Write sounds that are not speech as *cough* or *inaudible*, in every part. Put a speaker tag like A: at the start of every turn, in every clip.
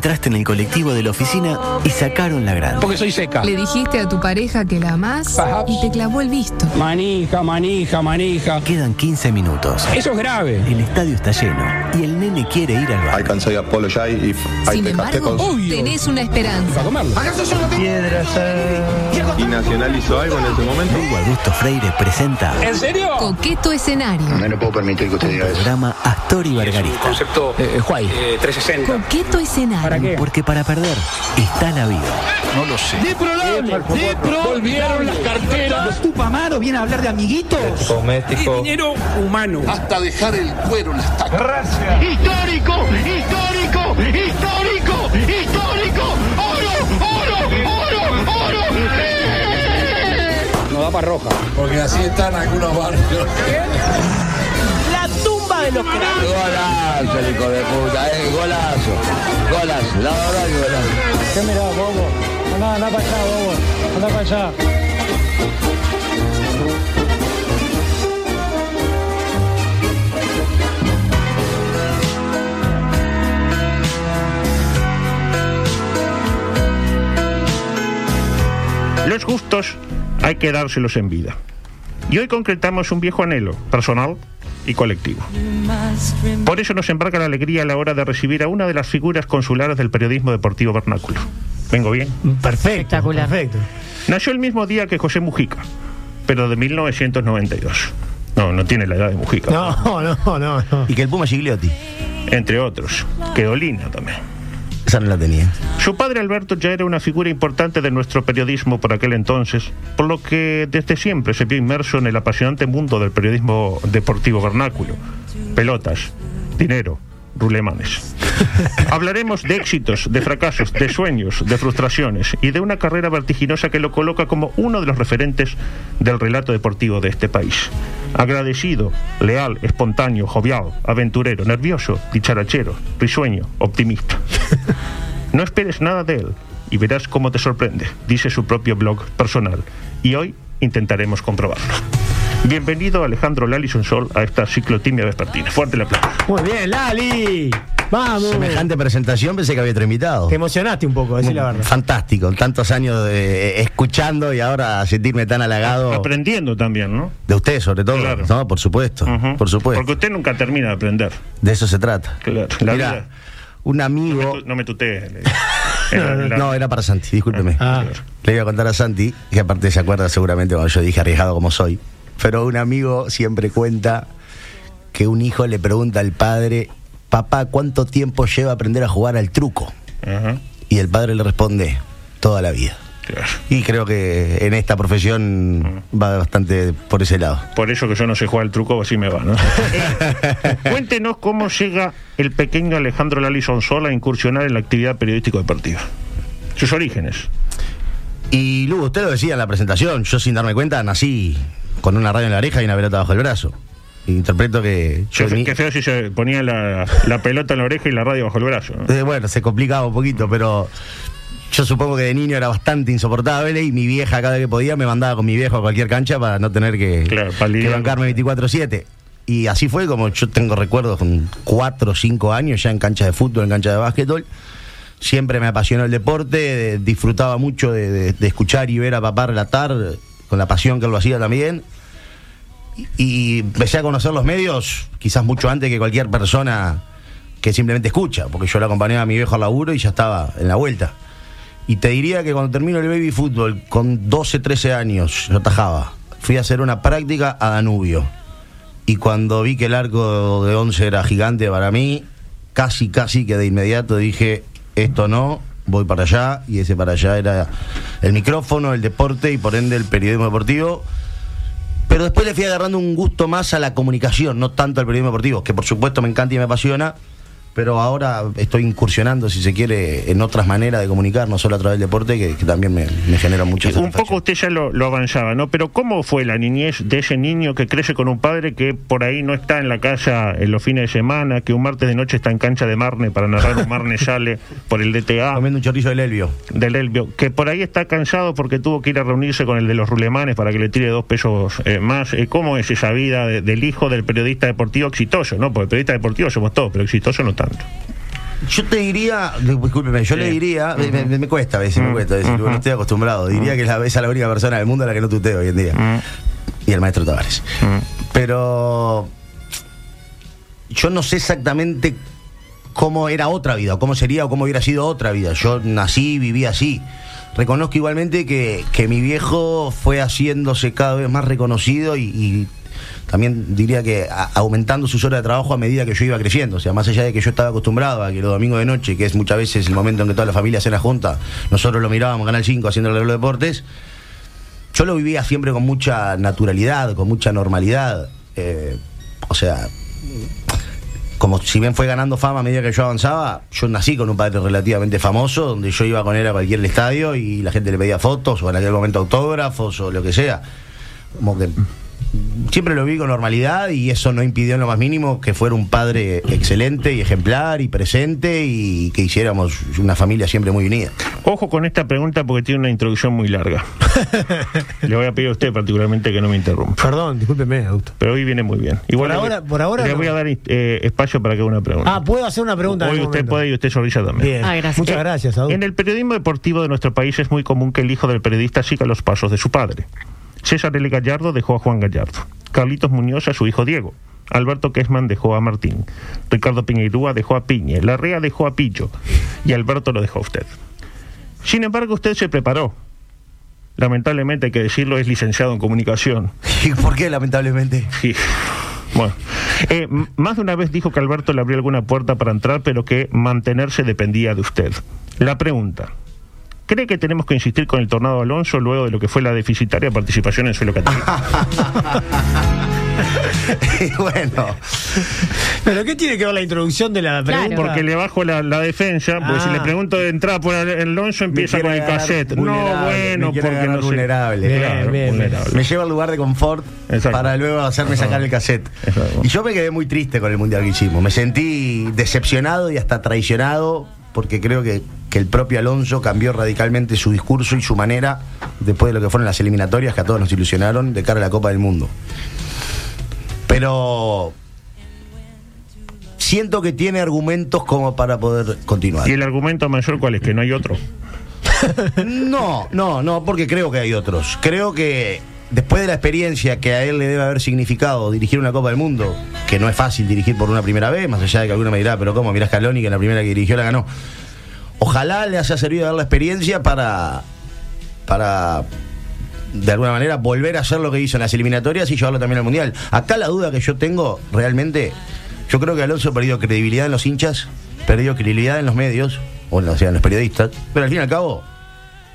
A: Entraste en el colectivo de la oficina y sacaron la grande.
B: Porque soy seca.
C: Le dijiste a tu pareja que la amás
B: Perhaps.
C: y te clavó el visto.
B: Manija, manija, manija.
A: Quedan 15 minutos.
B: Eso es grave.
A: El estadio está lleno y el nene quiere ir al
D: I
A: bar.
D: can say apologize if I
C: Sin embargo.
B: Obvio.
C: tenés una esperanza.
B: Para comerlo.
D: ¿Y Nacional hizo algo en ese momento?
A: Hugo Augusto Freire presenta
B: ¿En serio?
C: Coqueto escenario.
E: No puedo permitir que usted diga eso.
A: programa Astor y Bargarista.
B: Concepto eh, Huay. 360.
C: Coqueto escenario.
B: ¿Para qué?
A: Porque para perder está la vida.
B: Volvieron las carteras.
F: Tupamaro viene a hablar de amiguitos.
B: Y dinero humano.
G: hasta dejar el cuero en las tacas.
F: ¡Histórico! ¡Histórico! ¡Histórico! ¡Histórico! ¡Oro! ¡Oro! ¡Oro! ¡Oro!
B: No da para roja.
G: Porque así están algunos barrios.
F: La tumba de los cráneos.
E: Golazo, hijo de puta, eh, golazo. Golazo, la verdad que golazo.
H: ¿Qué mirá, bobo? Andá, andá para allá, bobo. Andá para allá.
I: Gustos hay que dárselos en vida. Y hoy concretamos un viejo anhelo, personal y colectivo. Por eso nos embarca la alegría a la hora de recibir a una de las figuras consulares del periodismo deportivo vernáculo. ¿Vengo bien?
H: Perfecto. Perfecto.
I: Nació el mismo día que José Mujica, pero de 1992. No, no tiene la edad de Mujica.
H: No, *laughs* no, no, no.
E: Y que el Puma Gigliotti.
I: Entre otros. Que Dolina también. Su padre Alberto ya era una figura importante de nuestro periodismo por aquel entonces, por lo que desde siempre se vio inmerso en el apasionante mundo del periodismo deportivo vernáculo. Pelotas, dinero, rulemanes. *laughs* Hablaremos de éxitos, de fracasos, de sueños, de frustraciones y de una carrera vertiginosa que lo coloca como uno de los referentes del relato deportivo de este país. Agradecido, leal, espontáneo, jovial, aventurero, nervioso, dicharachero, risueño, optimista. *laughs* No esperes nada de él y verás cómo te sorprende, dice su propio blog personal. Y hoy intentaremos comprobarlo. Bienvenido Alejandro Lalison Sol a esta ciclotimia vespertina. Fuerte el aplauso.
H: Muy bien, Lali. Vamos.
E: Semejante presentación pensé que había otro invitado.
H: Te emocionaste un poco, decir la verdad.
E: Fantástico, tantos años de- escuchando y ahora sentirme tan halagado
I: Aprendiendo también, ¿no?
E: de usted sobre todo,
I: Claro.
E: ¿no? Por supuesto, por supuesto.
I: Porque usted nunca termina de aprender.
E: De eso se trata.
I: Claro. La
E: Mira,
I: vida-
E: un
I: No
E: amigo,
I: me, tu- no me tutee. *laughs* Era- la-
E: no era para Santi, discúlpeme.
H: Ah.
E: Le iba a contar a Santi, que aparte se acuerda seguramente cuando yo dije arriesgado como soy. Pero un amigo siempre cuenta que un hijo le pregunta al padre, papá, ¿cuánto tiempo lleva aprender a jugar al truco? Y el padre le responde, toda la vida.
I: claro.
E: Y creo que en esta profesión va bastante por ese lado.
I: Por eso que yo no sé jugar el truco, así me va, ¿no? *laughs* Eh, cuéntenos cómo llega el pequeño Alejandro Lalison Sol a incursionar en la actividad periodístico-deportiva. Sus orígenes.
E: Y luego usted lo decía en la presentación, yo sin darme cuenta nací con una radio en la oreja y una pelota bajo el brazo. Interpreto que yo
I: Qué, qué feo si se ponía la, la pelota en la oreja y la radio bajo el brazo. ¿no?
E: Eh, bueno, se complicaba un poquito, pero yo supongo que de niño era bastante insoportable y mi vieja cada vez que podía me mandaba con mi viejo a cualquier cancha para no tener que,
I: Claro,
E: que bancarme 24/7. Y así fue como yo tengo recuerdos con 4 o 5 años ya en canchas de fútbol, en canchas de básquetbol. Siempre me apasionó el deporte, de- disfrutaba mucho de, de- de escuchar y ver a papá relatar con la pasión que lo hacía también. Y, y empecé a conocer los medios quizás mucho antes que cualquier persona que simplemente escucha, porque yo le acompañaba a mi viejo al laburo y ya estaba en la vuelta. Y te diría que cuando termino el baby fútbol, con 12, 13 años, yo atajaba. Fui a hacer una práctica a Danubio. Y cuando vi que el arco de 11 era gigante para mí, casi, casi que de inmediato dije, esto no, voy para allá. Y ese para allá era el micrófono, el deporte y por ende el periodismo deportivo. Pero después le fui agarrando un gusto más a la comunicación, no tanto al periodismo deportivo, que por supuesto me encanta y me apasiona, pero ahora estoy incursionando, si se quiere, en otras maneras de comunicar, no solo a través del deporte, que, que también me, me genera mucha
I: Un
E: satisfacción.
I: poco usted ya lo, lo avanzaba, ¿no? Pero ¿cómo fue la niñez de ese niño que crece con un padre que por ahí no está en la casa en los fines de semana, que un martes de noche está en cancha de Marne para narrar un Marne *laughs* sale por el DTA
E: Comiendo un chorizo del Elvio.
I: del Elvio, que por ahí está cansado porque tuvo que ir a reunirse con el de los rulemanes para que le tire dos pesos eh, más. Eh, ¿Cómo es esa vida de- del hijo del periodista deportivo exitoso? ¿no? Porque periodista deportivo somos todos, pero exitoso no tanto.
E: Yo te diría, discúlpeme, yo
I: Sí.
E: le diría, me, me- me cuesta a veces, me cuesta a veces, no estoy acostumbrado. Diría que es la, es la única persona del mundo a la que no tuteo hoy en día. Y el maestro Tavares. Pero yo no sé exactamente cómo era otra vida, o cómo sería o cómo hubiera sido otra vida. Yo nací, viví así. Reconozco igualmente que, que mi viejo fue haciéndose cada vez más reconocido y, y también diría que aumentando sus horas de trabajo a medida que yo iba creciendo. O sea, más allá de que yo estaba acostumbrado a que los domingos de noche, que es muchas veces el momento en que toda la familia cena junta, nosotros lo mirábamos Canal 5 haciendo los deportes, yo lo vivía siempre con mucha naturalidad, con mucha normalidad. Eh, o sea, como si bien fue ganando fama a medida que yo avanzaba, yo nací con un padre relativamente famoso, donde yo iba con él a cualquier estadio y la gente le pedía fotos o en aquel momento autógrafos o lo que sea. Como que siempre lo vi con normalidad y eso no impidió en lo más mínimo que fuera un padre excelente y ejemplar y presente y que hiciéramos una familia siempre muy unida.
I: Ojo con esta pregunta porque tiene una introducción muy larga. *laughs* Le voy a pedir a usted particularmente que no me interrumpa.
J: Perdón, discúlpeme, adulto.
I: Pero hoy viene muy bien. Igual
J: Por
I: le voy-
J: ahora- por ahora
I: le voy a dar eh, espacio para que haga una pregunta.
J: Ah, puedo hacer una pregunta.
I: Hoy usted
J: momento?
I: puede y usted sonrisa también.
J: Bien.
C: Ah, gracias.
J: Muchas
I: Eh,
J: gracias, adulto.
I: En el periodismo deportivo de nuestro país es muy común que el hijo del periodista siga los pasos de su padre. César L. Gallardo dejó a Juan Gallardo. Carlitos Muñoz a su hijo Diego. Alberto Kessman dejó a Martín. Ricardo Piñeirúa dejó a Piñe. Larrea dejó a Pillo. Y Alberto lo dejó a usted. Sin embargo, usted se preparó. Lamentablemente, hay que decirlo, es licenciado en comunicación.
E: ¿Y por qué, lamentablemente?
I: Sí. Bueno, Eh, más de una vez dijo que Alberto le abrió alguna puerta para entrar, pero que mantenerse dependía de usted. La pregunta. ¿Cree que tenemos que insistir con el Tornado Alonso luego de lo que fue la deficitaria participación en suelo católico? *laughs*
E: Y bueno,
J: ¿Pero qué tiene que ver la introducción de la
C: Claro.
J: pregunta?
I: Porque le bajo la, la defensa, porque
J: Ah.
I: si le pregunto de entrada por el Alonso empieza con el cassette. No,
E: vulnerable,
I: bueno,
E: me
I: porque no sé.
E: vulnerable.
J: Bien,
I: Claro,
J: bien,
I: vulnerable.
E: me lleva al lugar de confort
I: Exacto.
E: para luego hacerme sacar el cassette.
I: Exacto.
E: Y yo me quedé muy triste con el mundial que hicimos. Me sentí decepcionado y hasta traicionado porque creo que, que el propio Alonso cambió radicalmente su discurso y su manera después de lo que fueron las eliminatorias que a todos nos ilusionaron de cara a la Copa del Mundo. Pero siento que tiene argumentos como para poder continuar.
I: ¿Y el argumento mayor cuál es? Que no hay otro. *laughs*
E: No, no, no, porque creo que hay otros. Creo que después de la experiencia que a él le debe haber significado dirigir una Copa del Mundo, que no es fácil dirigir por una primera vez, más allá de que alguno me dirá, pero ¿cómo? Mirá Scaloni que en la primera que dirigió la ganó. Ojalá le haya servido dar la experiencia para, para de alguna manera volver a hacer lo que hizo en las eliminatorias y llevarlo también al Mundial. Acá la duda que yo tengo realmente, yo creo que Alonso perdió credibilidad en los hinchas, perdió credibilidad en los medios, o en, o sea, en los periodistas, pero al fin y al cabo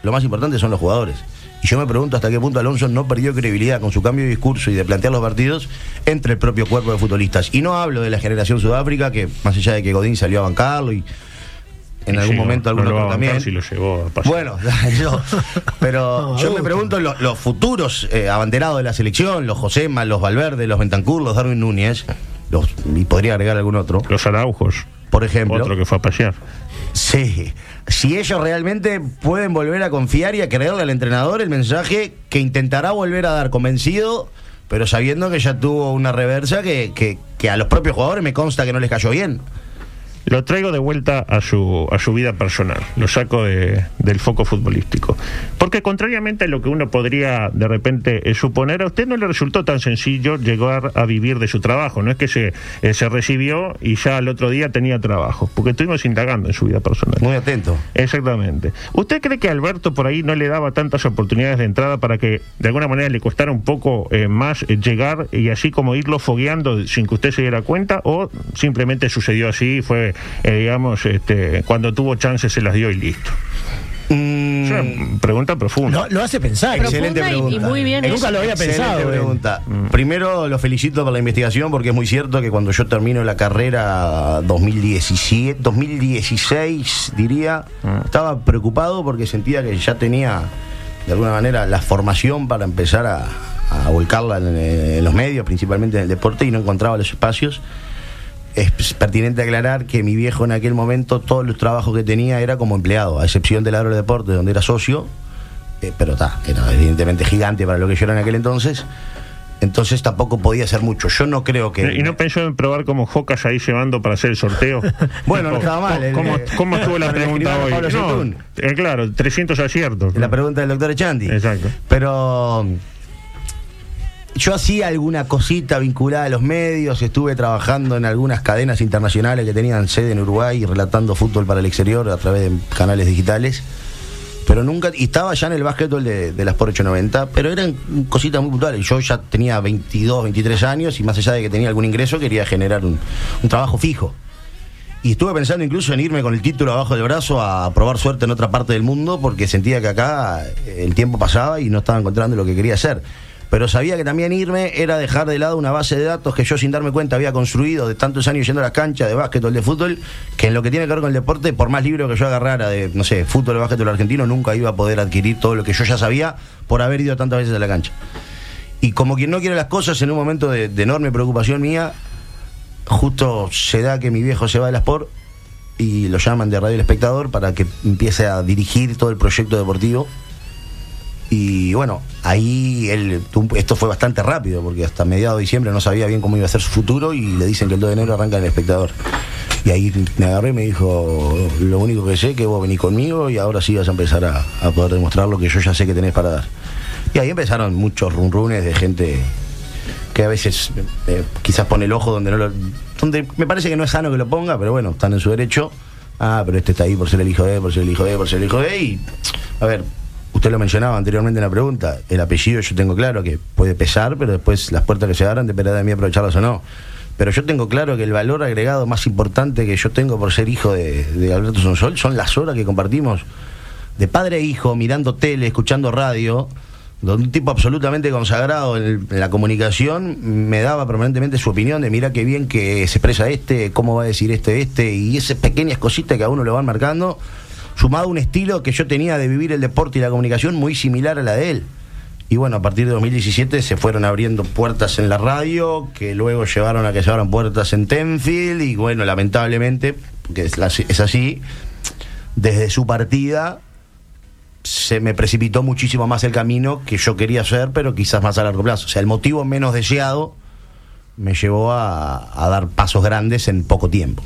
E: lo más importante son los jugadores. Y yo me pregunto hasta qué punto Alonso no perdió credibilidad con su cambio de discurso y de plantear los partidos entre el propio cuerpo de futbolistas. Y no hablo de la generación Sudáfrica, que más allá de que Godín salió a bancarlo y en
I: Y
E: algún
I: sí,
E: momento
I: no
E: algún
I: lo va
E: otro
I: a bancar
E: también.
I: si lo llevó a pasar.
E: Bueno, *laughs* yo- pero *laughs*
J: No,
E: yo me pregunto lo- los futuros eh, abanderados de la selección, los Josema, los Valverde, los Bentancur, los Darwin Núñez, los, y podría agregar algún otro,
I: Los Araujos,
E: por ejemplo.
I: otro que fue a pasear.
E: Sí, si ellos realmente pueden volver a confiar y a creerle al entrenador el mensaje que intentará volver a dar convencido, pero sabiendo que ya tuvo una reversa que, que, que a los propios jugadores me consta que no les cayó bien.
I: Lo traigo de vuelta a su, a su vida personal, lo saco de- del foco futbolístico. Porque contrariamente a lo que uno podría de repente eh, suponer, a usted no le resultó tan sencillo llegar a vivir de su trabajo. No es que se, eh, se recibió y ya al otro día tenía trabajo, porque estuvimos indagando en su vida personal.
E: Muy atento.
I: Exactamente. ¿Usted cree que Alberto por ahí no le daba tantas oportunidades de entrada para que de alguna manera le costara un poco eh, más eh, llegar y así como irlo fogueando sin que usted se diera cuenta? ¿O simplemente sucedió así y fue, eh, digamos, este, cuando tuvo chances se las dio y listo?
E: Mm,
I: Es una pregunta profunda.
J: Lo, lo hace pensar.
E: Excelente
K: Profunda y- y
E: pregunta.
K: muy bien
J: Nunca lo había
E: Excelente
J: pensado. eh.
E: pregunta. Primero lo felicito por la investigación porque es muy cierto que cuando yo termino la carrera 2017, 2016 diría, estaba preocupado porque sentía que ya tenía de alguna manera la formación para empezar a, a volcarla en, en los medios, principalmente en el deporte y no encontraba los espacios. Es pertinente aclarar que mi viejo en aquel momento todos los trabajos que tenía era como empleado, a excepción del agrodeporte donde era socio, eh, pero está, era evidentemente gigante para lo que yo era en aquel entonces. Entonces tampoco podía hacer mucho. Yo no creo que.
I: ¿Y no pensó en probar como Jocas ahí llevando para hacer el sorteo? *laughs*
E: Bueno, no estaba mal,
I: ¿Cómo,
E: el-
I: cómo estuvo la *laughs*
E: el
I: pregunta hoy? No, eh, claro, 300 aciertos.
E: La pregunta del doctor Echanti.
I: Exacto.
E: Pero yo hacía alguna cosita vinculada a los medios, estuve trabajando en algunas cadenas internacionales que tenían sede en Uruguay relatando fútbol para el exterior a través de canales digitales. Pero nunca, y estaba ya en el básquetbol de, de las por 890, pero eran cositas muy puntuales. Yo ya tenía 22, 23 años y más allá de que tenía algún ingreso, quería generar un, un trabajo fijo. Y estuve pensando incluso en irme con el título abajo del brazo a probar suerte en otra parte del mundo porque sentía que acá el tiempo pasaba y no estaba encontrando lo que quería hacer. Pero sabía que también irme era dejar de lado una base de datos que yo sin darme cuenta había construido de tantos años yendo a las canchas de básquetbol, de fútbol, que en lo que tiene que ver con el deporte, por más libro que yo agarrara de, no sé, fútbol, básquetbol argentino, nunca iba a poder adquirir todo lo que yo ya sabía por haber ido tantas veces a la cancha. Y como quien no quiere las cosas, en un momento de, enorme preocupación mía, justo se da que mi viejo se va de la Sport y lo llaman de Radio El Espectador para que empiece a dirigir todo el proyecto deportivo. Y bueno, ahí él, esto fue bastante rápido, porque hasta mediados de diciembre no sabía bien cómo iba a ser su futuro y le dicen que el 2 de enero arranca el espectador. Y ahí me agarré y me dijo, lo único que sé es que vos venís conmigo y ahora sí vas a empezar a, a poder demostrar lo que yo ya sé que tenés para dar. Y ahí empezaron muchos runrunes de gente que a veces eh, quizás pone el ojo donde no lo. donde me parece que no es sano que lo ponga, pero bueno, están en su derecho. Ah, pero este está ahí por ser el hijo de, por ser el hijo de, por ser el hijo de. Y, a ver, usted lo mencionaba anteriormente en la pregunta, el apellido yo tengo claro que puede pesar, pero después las puertas que se abran dependerá de mí aprovecharlas o no. Pero yo tengo claro que el valor agregado más importante que yo tengo por ser hijo de, Alberto Sonsol son las horas que compartimos de padre e hijo, mirando tele, escuchando radio, donde un tipo absolutamente consagrado en, la comunicación me daba permanentemente su opinión de mira qué bien que se expresa este, cómo va a decir este, este, y esas pequeñas cositas que a uno lo van marcando, sumado a un estilo que yo tenía de vivir el deporte y la comunicación muy similar a la de él. Y bueno, a partir de 2017 se fueron abriendo puertas en la radio, que luego llevaron a que se abran puertas en Tenfield, y bueno, lamentablemente, porque es, así, desde su partida se me precipitó muchísimo más el camino que yo quería hacer, pero quizás más a largo plazo. O sea, el motivo menos deseado me llevó a dar pasos grandes en poco tiempo.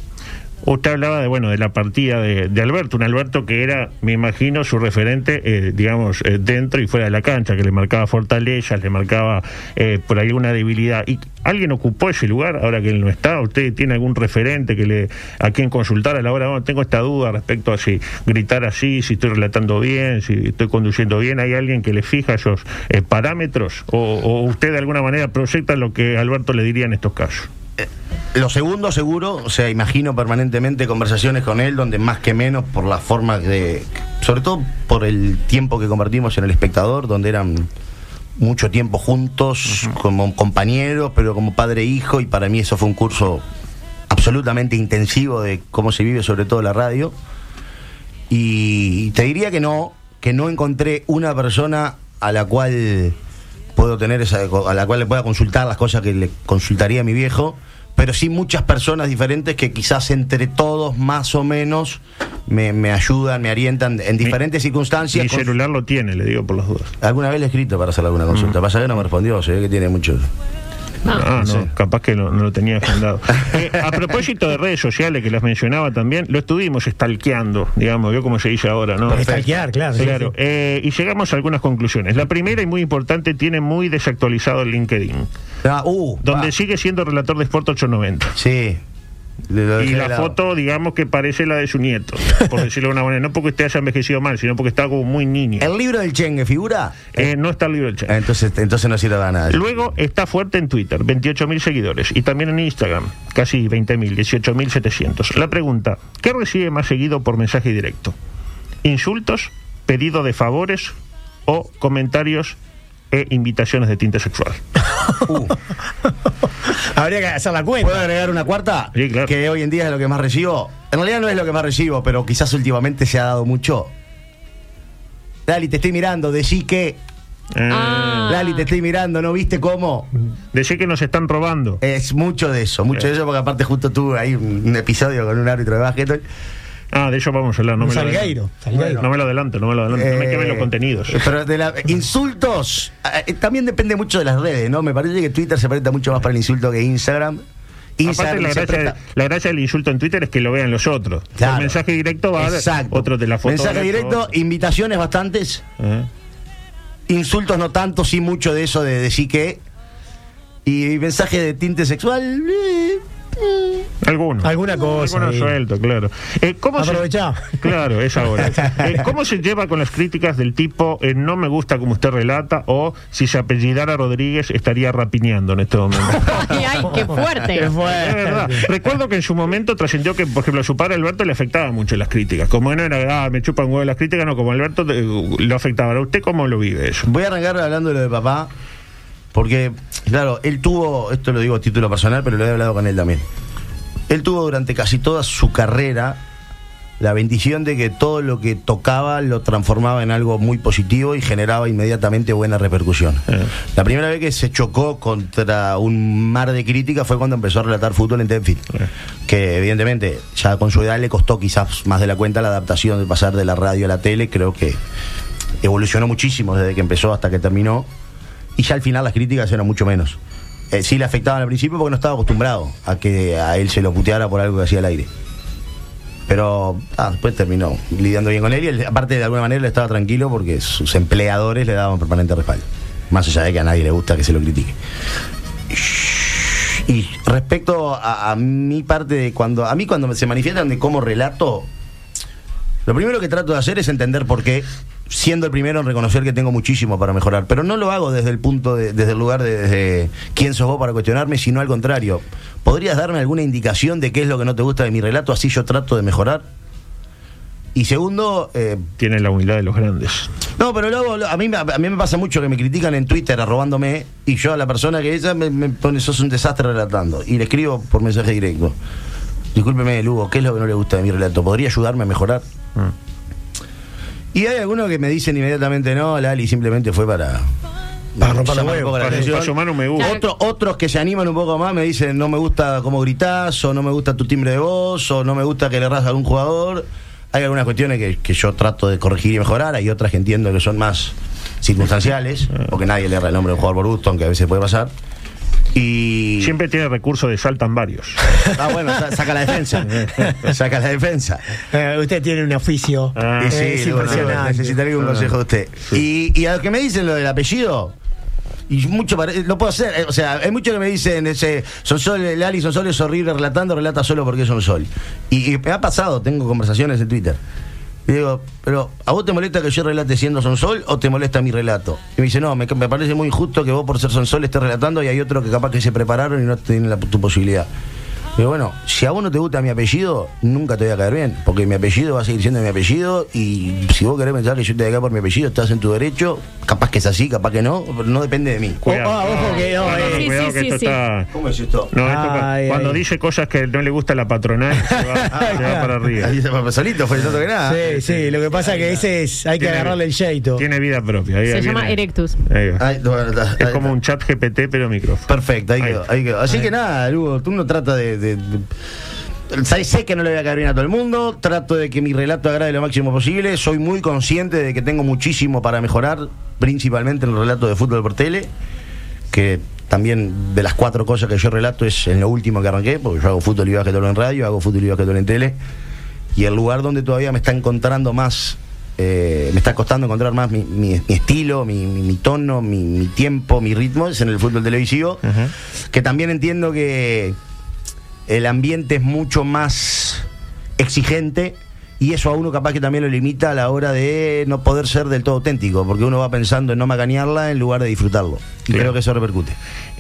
I: Usted hablaba de bueno de la partida de, de Alberto, un Alberto que era, me imagino, su referente, eh, digamos, eh, dentro y fuera de la cancha, que le marcaba fortalezas, le marcaba eh, por ahí una debilidad. ¿Y alguien ocupó ese lugar ahora que él no está? ¿Usted tiene algún referente que le a quien consultar a la hora? Bueno, tengo esta duda respecto a si gritar así, si estoy relatando bien, si estoy conduciendo bien. ¿Hay alguien que le fija esos eh, parámetros? O, ¿O usted de alguna manera proyecta lo que Alberto le diría en estos casos?
E: Lo segundo, seguro, o sea, imagino permanentemente conversaciones con él, donde más que menos por la forma de. sobre todo por el tiempo que compartimos en el espectador, donde eran mucho tiempo juntos, como compañeros, pero como padre e hijo, y para mí eso fue un curso absolutamente intensivo de cómo se vive, sobre todo la radio. Y te diría que no, que no encontré una persona a la cual puedo tener esa, a la cual le pueda consultar las cosas que le consultaría a mi viejo, pero sí muchas personas diferentes que quizás entre todos más o menos me, me ayudan, me orientan en diferentes circunstancias.
I: Mi celular lo tiene, le digo por las dudas.
E: Alguna vez le he escrito para hacer alguna consulta, pasa que no me respondió, se ve que tiene muchos.
I: Ah, no, capaz que no, no lo tenía agendado. *laughs* Eh, a propósito de redes sociales que las mencionaba también, lo estuvimos stalkeando, digamos, yo como se dice ahora, ¿no?
J: Stalkear, claro, sí,
I: Claro,
J: sí.
I: eh, y llegamos a algunas conclusiones. La primera y muy importante, tiene muy desactualizado el LinkedIn,
E: Ah, uh,
I: donde
E: ah,
I: sigue siendo relator de Sport 890.
E: Sí.
I: Y la
E: lado.
I: foto, digamos que parece la de su nieto, por decirlo de una manera. No porque usted haya envejecido mal, sino porque está como muy niño.
E: ¿El libro del Chengue figura?
I: Eh, no está el libro del chat.
E: Ah, Entonces, entonces no sirve para nada.
I: Luego está fuerte en Twitter, 28.000 seguidores. Y también en Instagram, casi 20.000, 18.700. La pregunta, ¿qué recibe más seguido por mensaje directo? ¿Insultos pedido de favores o comentarios e invitaciones de tinte sexual. *laughs*
J: Habría que hacer la cuenta.
E: ¿Puedo agregar una cuarta?
I: Sí, claro.
E: Que hoy en día es lo que más recibo. En realidad no es lo que más recibo, pero quizás últimamente se ha dado mucho. Lali, te estoy mirando, decí que.
I: Eh,
E: Lali, te estoy mirando, ¿no viste cómo?
I: Decí que nos están robando.
E: Es mucho de eso, mucho de eso, porque aparte justo tuve ahí un episodio con un árbitro de básquet.
I: Ah, de ello vamos a hablar. No me lo
J: Salgueiro,
I: adelanto.
J: Salgueiro.
I: No me lo adelanto, no me lo adelanto. no me
E: Eh,
I: quemen los contenidos.
E: Pero de la, insultos, eh, también depende mucho de las redes, ¿no? Me parece que Twitter se presta mucho más para el insulto que Instagram.
I: Aparte,
E: Instagram
I: la gracia,
E: presta-
I: la gracia del insulto en Twitter es que lo vean los otros.
E: Claro.
I: El mensaje directo va
E: Exacto.
I: otro de la foto.
E: Mensaje directo,
I: otro.
E: invitaciones bastantes.
I: Eh.
E: Insultos no tanto, sí mucho de eso de decir que. Y mensaje de tinte sexual. eh, eh.
I: Algunos.
J: Alguna cosa,
I: Algunos
J: sí.
I: sueltos, claro. Eh, ¿cómo se-
J: Aprovechá. *laughs*
I: Claro, es ahora. *laughs* Eh, ¿Cómo se lleva con las críticas del tipo eh, no me gusta como usted relata o si se apellidara Rodríguez estaría rapiñando en este momento? *laughs*
K: Ay, ay, qué fuerte.
J: Qué
I: Es verdad.
J: fuerte.
I: Recuerdo que en su momento trascendió que, por ejemplo, a su padre Alberto le afectaba mucho las críticas. Como no era, ah, me chupan huevo las críticas, no, como Alberto eh, lo afectaba. ¿A usted cómo lo vive eso?
E: Voy a arrancar hablando de lo de papá. Porque, claro, él tuvo, esto lo digo a título personal, pero lo he hablado con él también. Él tuvo durante casi toda su carrera la bendición de que todo lo que tocaba lo transformaba en algo muy positivo y generaba inmediatamente buena repercusión.
I: Eh.
E: La primera vez que se chocó contra un mar de críticas fue cuando empezó a relatar fútbol en Tenfield.
I: Eh.
E: Que evidentemente ya con su edad le costó quizás más de la cuenta la adaptación de pasar de la radio a la tele. Creo que evolucionó muchísimo desde que empezó hasta que terminó. Y ya al final las críticas eran mucho menos. Eh, sí le afectaban al principio porque no estaba acostumbrado a que a él se lo puteara por algo que hacía al aire. Pero ah, después terminó lidiando bien con él y él, aparte de alguna manera él estaba tranquilo porque sus empleadores le daban permanente respaldo. Más allá de que a nadie le gusta que se lo critique. Y respecto a, a mi parte de cuando a mí cuando se manifiestan de cómo relato, lo primero que trato de hacer es entender por qué, siendo el primero en reconocer que tengo muchísimo para mejorar, pero no lo hago desde el punto de- desde el lugar de desde quién sos vos para cuestionarme, sino al contrario. ¿Podrías darme alguna indicación de qué es lo que no te gusta de mi relato así yo trato de mejorar? Y segundo, eh,
I: Tiene la humildad de los grandes.
E: no, pero luego a mí, me- a mí me pasa mucho que me critican en Twitter arrobándome y yo a la persona que ella me, me pone sos un desastre relatando y le escribo por mensaje directo. Discúlpeme, Lugo, ¿qué es lo que no le gusta de mi relato? ¿Podría ayudarme a mejorar? Y hay algunos que me dicen inmediatamente no, Lali simplemente fue para...
J: Para romper los huevos,
I: Para, sumar un me gusta.
E: Otro- otros que se animan un poco más me dicen no me gusta cómo gritás, o no me gusta tu timbre de voz, o no me gusta que le erras a algún jugador. Hay algunas cuestiones que, que yo trato de corregir y mejorar, hay otras que entiendo que son más circunstanciales, porque nadie le erra el nombre de un jugador por gusto, aunque a veces puede pasar. Y.
I: Siempre tiene recursos de saltan varios.
E: Ah, bueno, sa- saca la defensa. *laughs* saca la defensa.
J: Eh, usted tiene un oficio.
I: Ah.
E: Sí,
J: es impresionante.
E: necesitaría un consejo de usted. Y, y a lo que me dicen lo del apellido, y mucho lo puedo hacer, eh, o sea, hay muchos que me dicen ese Sonsol, el Ali Sonsol es horrible relatando, relata solo porque es un sol. Y, y me ha pasado, tengo conversaciones en Twitter. Y digo, pero ¿a vos te molesta que yo relate siendo Sonsol o te molesta mi relato? Y me dice, no, me, parece muy injusto que vos por ser Sonsol estés relatando y hay otros que capaz que se prepararon y no tienen la, tu posibilidad. Pero bueno, si a vos no te gusta mi apellido, nunca te voy a caer bien, porque mi apellido va a seguir siendo mi apellido y si vos querés pensar que yo te voy a caer por mi apellido, estás en tu derecho, capaz que es así, capaz que no, pero no depende de mí.
I: Cuidado.
J: ojo que no,
I: No, no.
K: Sí,
I: cuidado
K: sí,
I: que
K: sí,
I: esto
K: sí.
I: está.
E: ¿Cómo es esto?
I: No, esto cu-
J: Ay,
I: cuando
J: ay.
I: dice cosas que no le gusta la patronal, se va, *laughs* se va para arriba.
E: Ahí se fue solito, fue tanto que nada.
J: Sí, sí, lo que pasa es que ese es, hay que
I: Tiene-
J: agarrarle el jeito.
I: Tiene vida propia. ahí
K: Se
I: viene-
K: llama Erectus.
I: ahí va.
E: Ay, bueno, está-
I: Es
E: ahí
I: como
E: está.
I: un chat GPT, pero micrófono.
E: Perfecto, ahí
I: Ahí.
E: quedó, ahí quedó. Así que nada, Lugo, tú no trata de. De- de- Sé- que no le voy a caer bien a todo el mundo, trato de que mi relato agrade lo máximo posible, soy muy consciente de que tengo muchísimo para mejorar, principalmente en el relato de fútbol por tele, que también de las cuatro cosas que yo relato es en lo último que arranqué, porque yo hago fútbol y básquetbol en radio, hago fútbol y básquetbol en tele, y el lugar donde todavía me está encontrando más, eh, me está costando encontrar más mi, mi- mi estilo, mi, tono, mi, mi tiempo, mi ritmo, es en el fútbol televisivo, que también entiendo que el ambiente es mucho más exigente y eso a uno capaz que también lo limita a la hora de no poder ser del todo auténtico, porque uno va pensando en no macanearla en lugar de disfrutarlo. Y creo que eso repercute.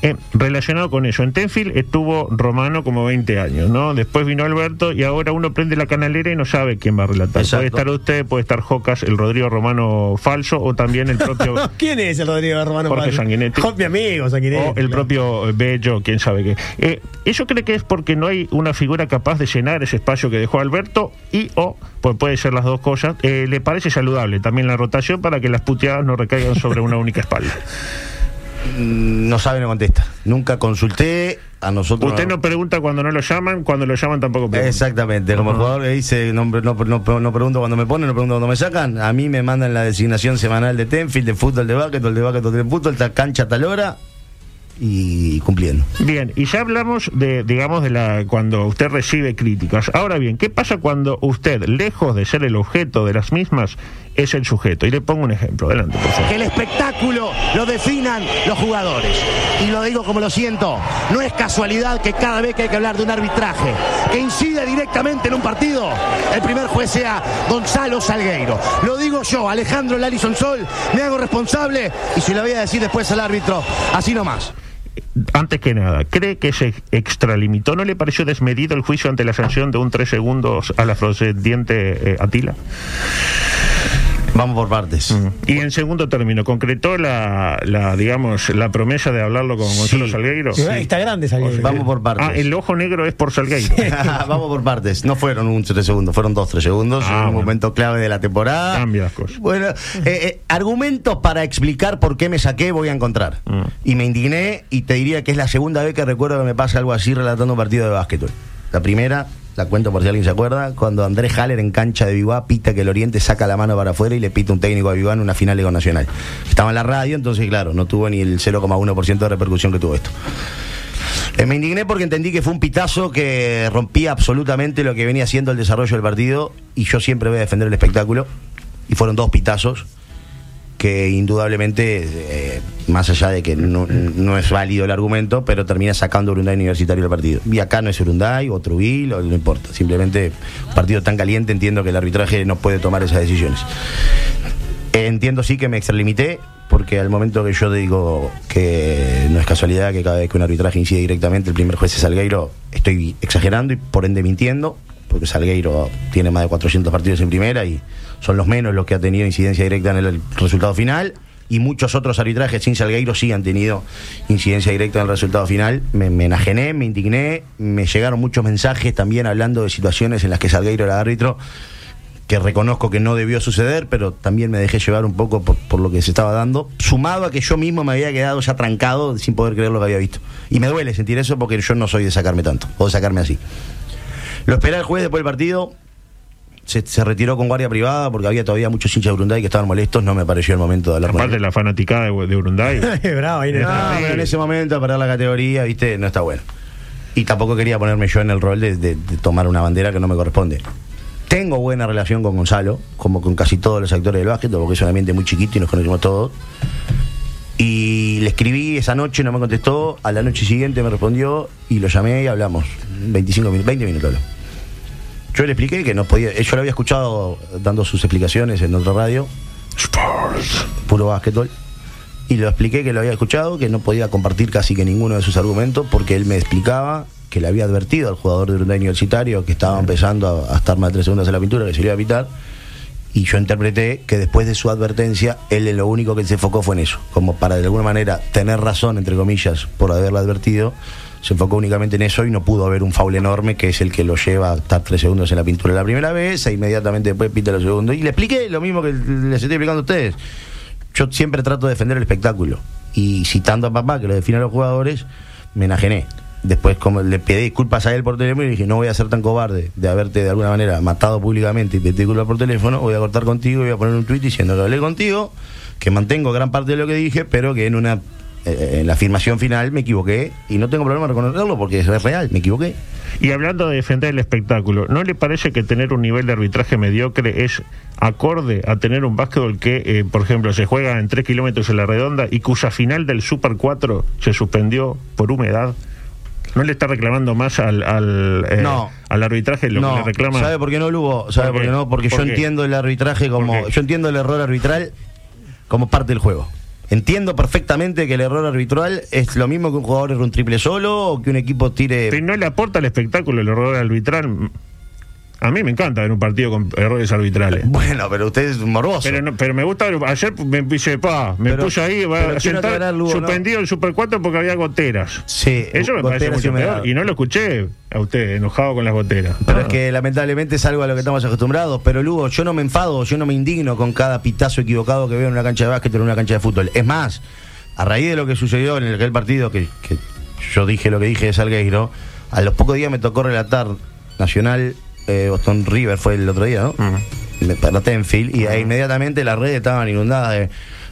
I: Eh, relacionado con eso, en Tenfield estuvo Romano como 20 años, ¿no? Después vino Alberto y ahora uno prende la canalera y no sabe quién va a relatar.
E: Exacto.
I: Puede estar usted, puede estar Jocas, el Rodrigo Romano falso o también el propio... *laughs*
J: ¿Quién es el Rodrigo Romano?
I: Jorge
J: Padre?
I: Sanguinetti.
J: Mi amigo Sanguinetti.
I: O el
J: claro.
I: propio Bello, quién sabe qué. Eh, ¿Eso cree que es porque no hay una figura capaz de llenar ese espacio que dejó Alberto? Y o, pues puede ser las dos cosas, eh, ¿le parece saludable también la rotación para que las puteadas no recaigan sobre una única espalda? *laughs*
E: Mm, No sabe, no contesta. Nunca consulté. A nosotros.
I: Usted no pregunta cuando no lo llaman, cuando lo llaman tampoco pregunta.
E: Exactamente, como el jugador que dice, no, no, no- no pregunto cuando me ponen, no pregunto cuando me sacan, a mí me mandan la designación semanal de Tenfield, de fútbol, de básquetbol, de básquetbol, de fútbol, tal cancha tal hora y cumpliendo.
I: Bien, y ya hablamos de, digamos, de la cuando usted recibe críticas. Ahora bien, ¿qué pasa cuando usted, lejos de ser el objeto de las mismas, es el sujeto? Y le pongo un ejemplo. Adelante, por favor.
L: Que el espectáculo lo definan los jugadores. Y lo digo como lo siento. No es casualidad que cada vez que hay que hablar de un arbitraje que incide directamente en un partido, el primer juez sea Gonzalo Salgueiro. Lo digo yo, Alejandro Lalison Sol, me hago responsable y se lo voy a decir después al árbitro, así nomás.
I: Antes que nada, ¿cree que se extralimitó? ¿No le pareció desmedido el juicio ante la sanción de un tres segundos al afrodescendiente eh, Atila?
E: Vamos por partes.
I: Y en segundo término, ¿concretó la, la, digamos, la promesa de hablarlo con Gonzalo
E: Sí.
I: Salgueiro?
J: Sí, Está grande Salgueiro.
E: Vamos por partes.
I: Ah, el ojo negro es por Salgueiro. *laughs*
E: Vamos por partes. No fueron un 3 segundos, fueron 2 3 segundos.
I: Ah,
E: un
I: bueno.
E: momento clave de la temporada.
I: Cambia las cosas.
E: Bueno, eh, eh, argumentos para explicar por qué me saqué voy a encontrar.
I: Mm.
E: Y me indigné y te diría que es la segunda vez que recuerdo que me pasa algo así relatando un partido de básquetbol. La primera, la cuento por si alguien se acuerda, cuando Andrés Haller en cancha de Viguá pita que el Oriente saca la mano para afuera y le pita un técnico a Viguá en una final de Nacional. Estaba en la radio, entonces claro, no tuvo ni el 0,1% de repercusión que tuvo esto. Eh, me indigné porque entendí que fue un pitazo que rompía absolutamente lo que venía siendo el desarrollo del partido y yo siempre voy a defender el espectáculo. Y fueron dos pitazos que indudablemente, eh, más allá de que no, no es válido el argumento, pero termina sacando Urunday Universitario del partido. Y acá no es Urunday o Trubil, o no importa. Simplemente partido tan caliente entiendo que el arbitraje no puede tomar esas decisiones. Entiendo sí que me extralimité, porque al momento que yo digo que no es casualidad que cada vez que un arbitraje incide directamente el primer juez es Salgueiro, estoy exagerando y por ende mintiendo, porque Salgueiro tiene más de 400 partidos en primera y son los menos los que ha tenido incidencia directa en el resultado final. Y muchos otros arbitrajes sin Salgueiro sí han tenido incidencia directa en el resultado final. Me, enajené, me indigné, me llegaron muchos mensajes también hablando de situaciones en las que Salgueiro era árbitro que reconozco que no debió suceder, pero también me dejé llevar un poco por lo que se estaba dando, sumado a que yo mismo me había quedado ya trancado sin poder creer lo que había visto. Y me duele sentir eso porque yo no soy de sacarme tanto, o de sacarme así. Lo esperé al juez después del partido, se, se retiró con guardia privada porque había todavía muchos hinchas de Urunday que estaban molestos, no me pareció el momento de hablar con
I: Aparte
E: él.
I: la fanaticada de, de Urunday. *laughs*
J: Bravo, ahí no
E: pero en ese momento para la categoría, viste, no está bueno. Y tampoco quería ponerme yo en el rol de, de- de tomar una bandera que no me corresponde. Tengo buena relación con Gonzalo, como con casi todos los actores del básquet, porque es un ambiente muy chiquito y nos conocemos todos. Y le escribí esa noche, no me contestó. A la noche siguiente me respondió y lo llamé y hablamos. 25 minutos, 20 minutos. habló. Yo le expliqué que no podía. Yo lo había escuchado dando sus explicaciones en otra radio. Puro básquetbol. Y le expliqué que lo había escuchado, que no podía compartir casi que ninguno de sus argumentos, porque él me explicaba que le había advertido al jugador de Urunday Universitario que estaba empezando a, a estar más de tres segundos en la pintura, que se iba a pitar. Y yo interpreté que después de su advertencia, él lo único que se enfocó fue en eso, como para de alguna manera tener razón, entre comillas, por haberlo advertido. Se enfocó únicamente en eso y no pudo haber un foul enorme que es el que lo lleva a estar tres segundos en la pintura la primera vez e inmediatamente después pita los segundos. Y le expliqué lo mismo que les estoy explicando a ustedes. Yo siempre trato de defender el espectáculo. Y citando a papá, que lo define a los jugadores, me enajené. Después como le pedí disculpas a él por teléfono y dije, no voy a ser tan cobarde de haberte de alguna manera matado públicamente y pedir disculpas por teléfono, voy a cortar contigo y voy a poner un tuit diciendo que hablé contigo, que mantengo gran parte de lo que dije, pero que en una en la afirmación final me equivoqué y no tengo problema en reconocerlo porque es real, me equivoqué.
I: Y hablando de defender el espectáculo, ¿no le parece que tener un nivel de arbitraje mediocre es acorde a tener un básquetbol que, eh, por ejemplo, se juega en 3 kilómetros en la redonda y cuya final del Super 4 se suspendió por humedad? ¿No le está reclamando más al, al, eh,
E: No.
I: al arbitraje lo
E: no,
I: que le reclama?
E: ¿Sabe por qué no, Lugo? ¿Sabe
I: ¿Por
E: por
I: qué?
E: no? Porque
I: ¿Por
E: yo
I: qué?
E: entiendo el arbitraje como. Yo entiendo el error arbitral como parte del juego. Entiendo perfectamente que el error arbitral es lo mismo que un jugador erre un triple solo o que un equipo tire.
I: Si no le aporta al espectáculo el error arbitral. A mí me encanta ver un partido con errores arbitrales.
E: Bueno, pero usted es morboso.
I: Pero, no- pero me gusta, ayer me puse, pa, me
E: Pero-
I: puse ahí, a sentar, suspendido el Super 4 porque había goteras.
E: Sí,
I: Eso me parece mucho peor. Y no lo escuché a usted enojado con las goteras.
E: Pero es que lamentablemente es algo a lo que estamos acostumbrados. Pero Lugo, yo no me enfado, yo no me indigno con cada pitazo equivocado que veo en una cancha de básquet o en una cancha de fútbol. Es más, a raíz de lo que sucedió en aquel partido que, que yo dije lo que dije de Salgueiro, a los pocos días me tocó relatar Nacional eh, Boston River, fue el otro día, ¿no? Me- Para Tenfield, y ahí inmediatamente las redes estaban inundadas de.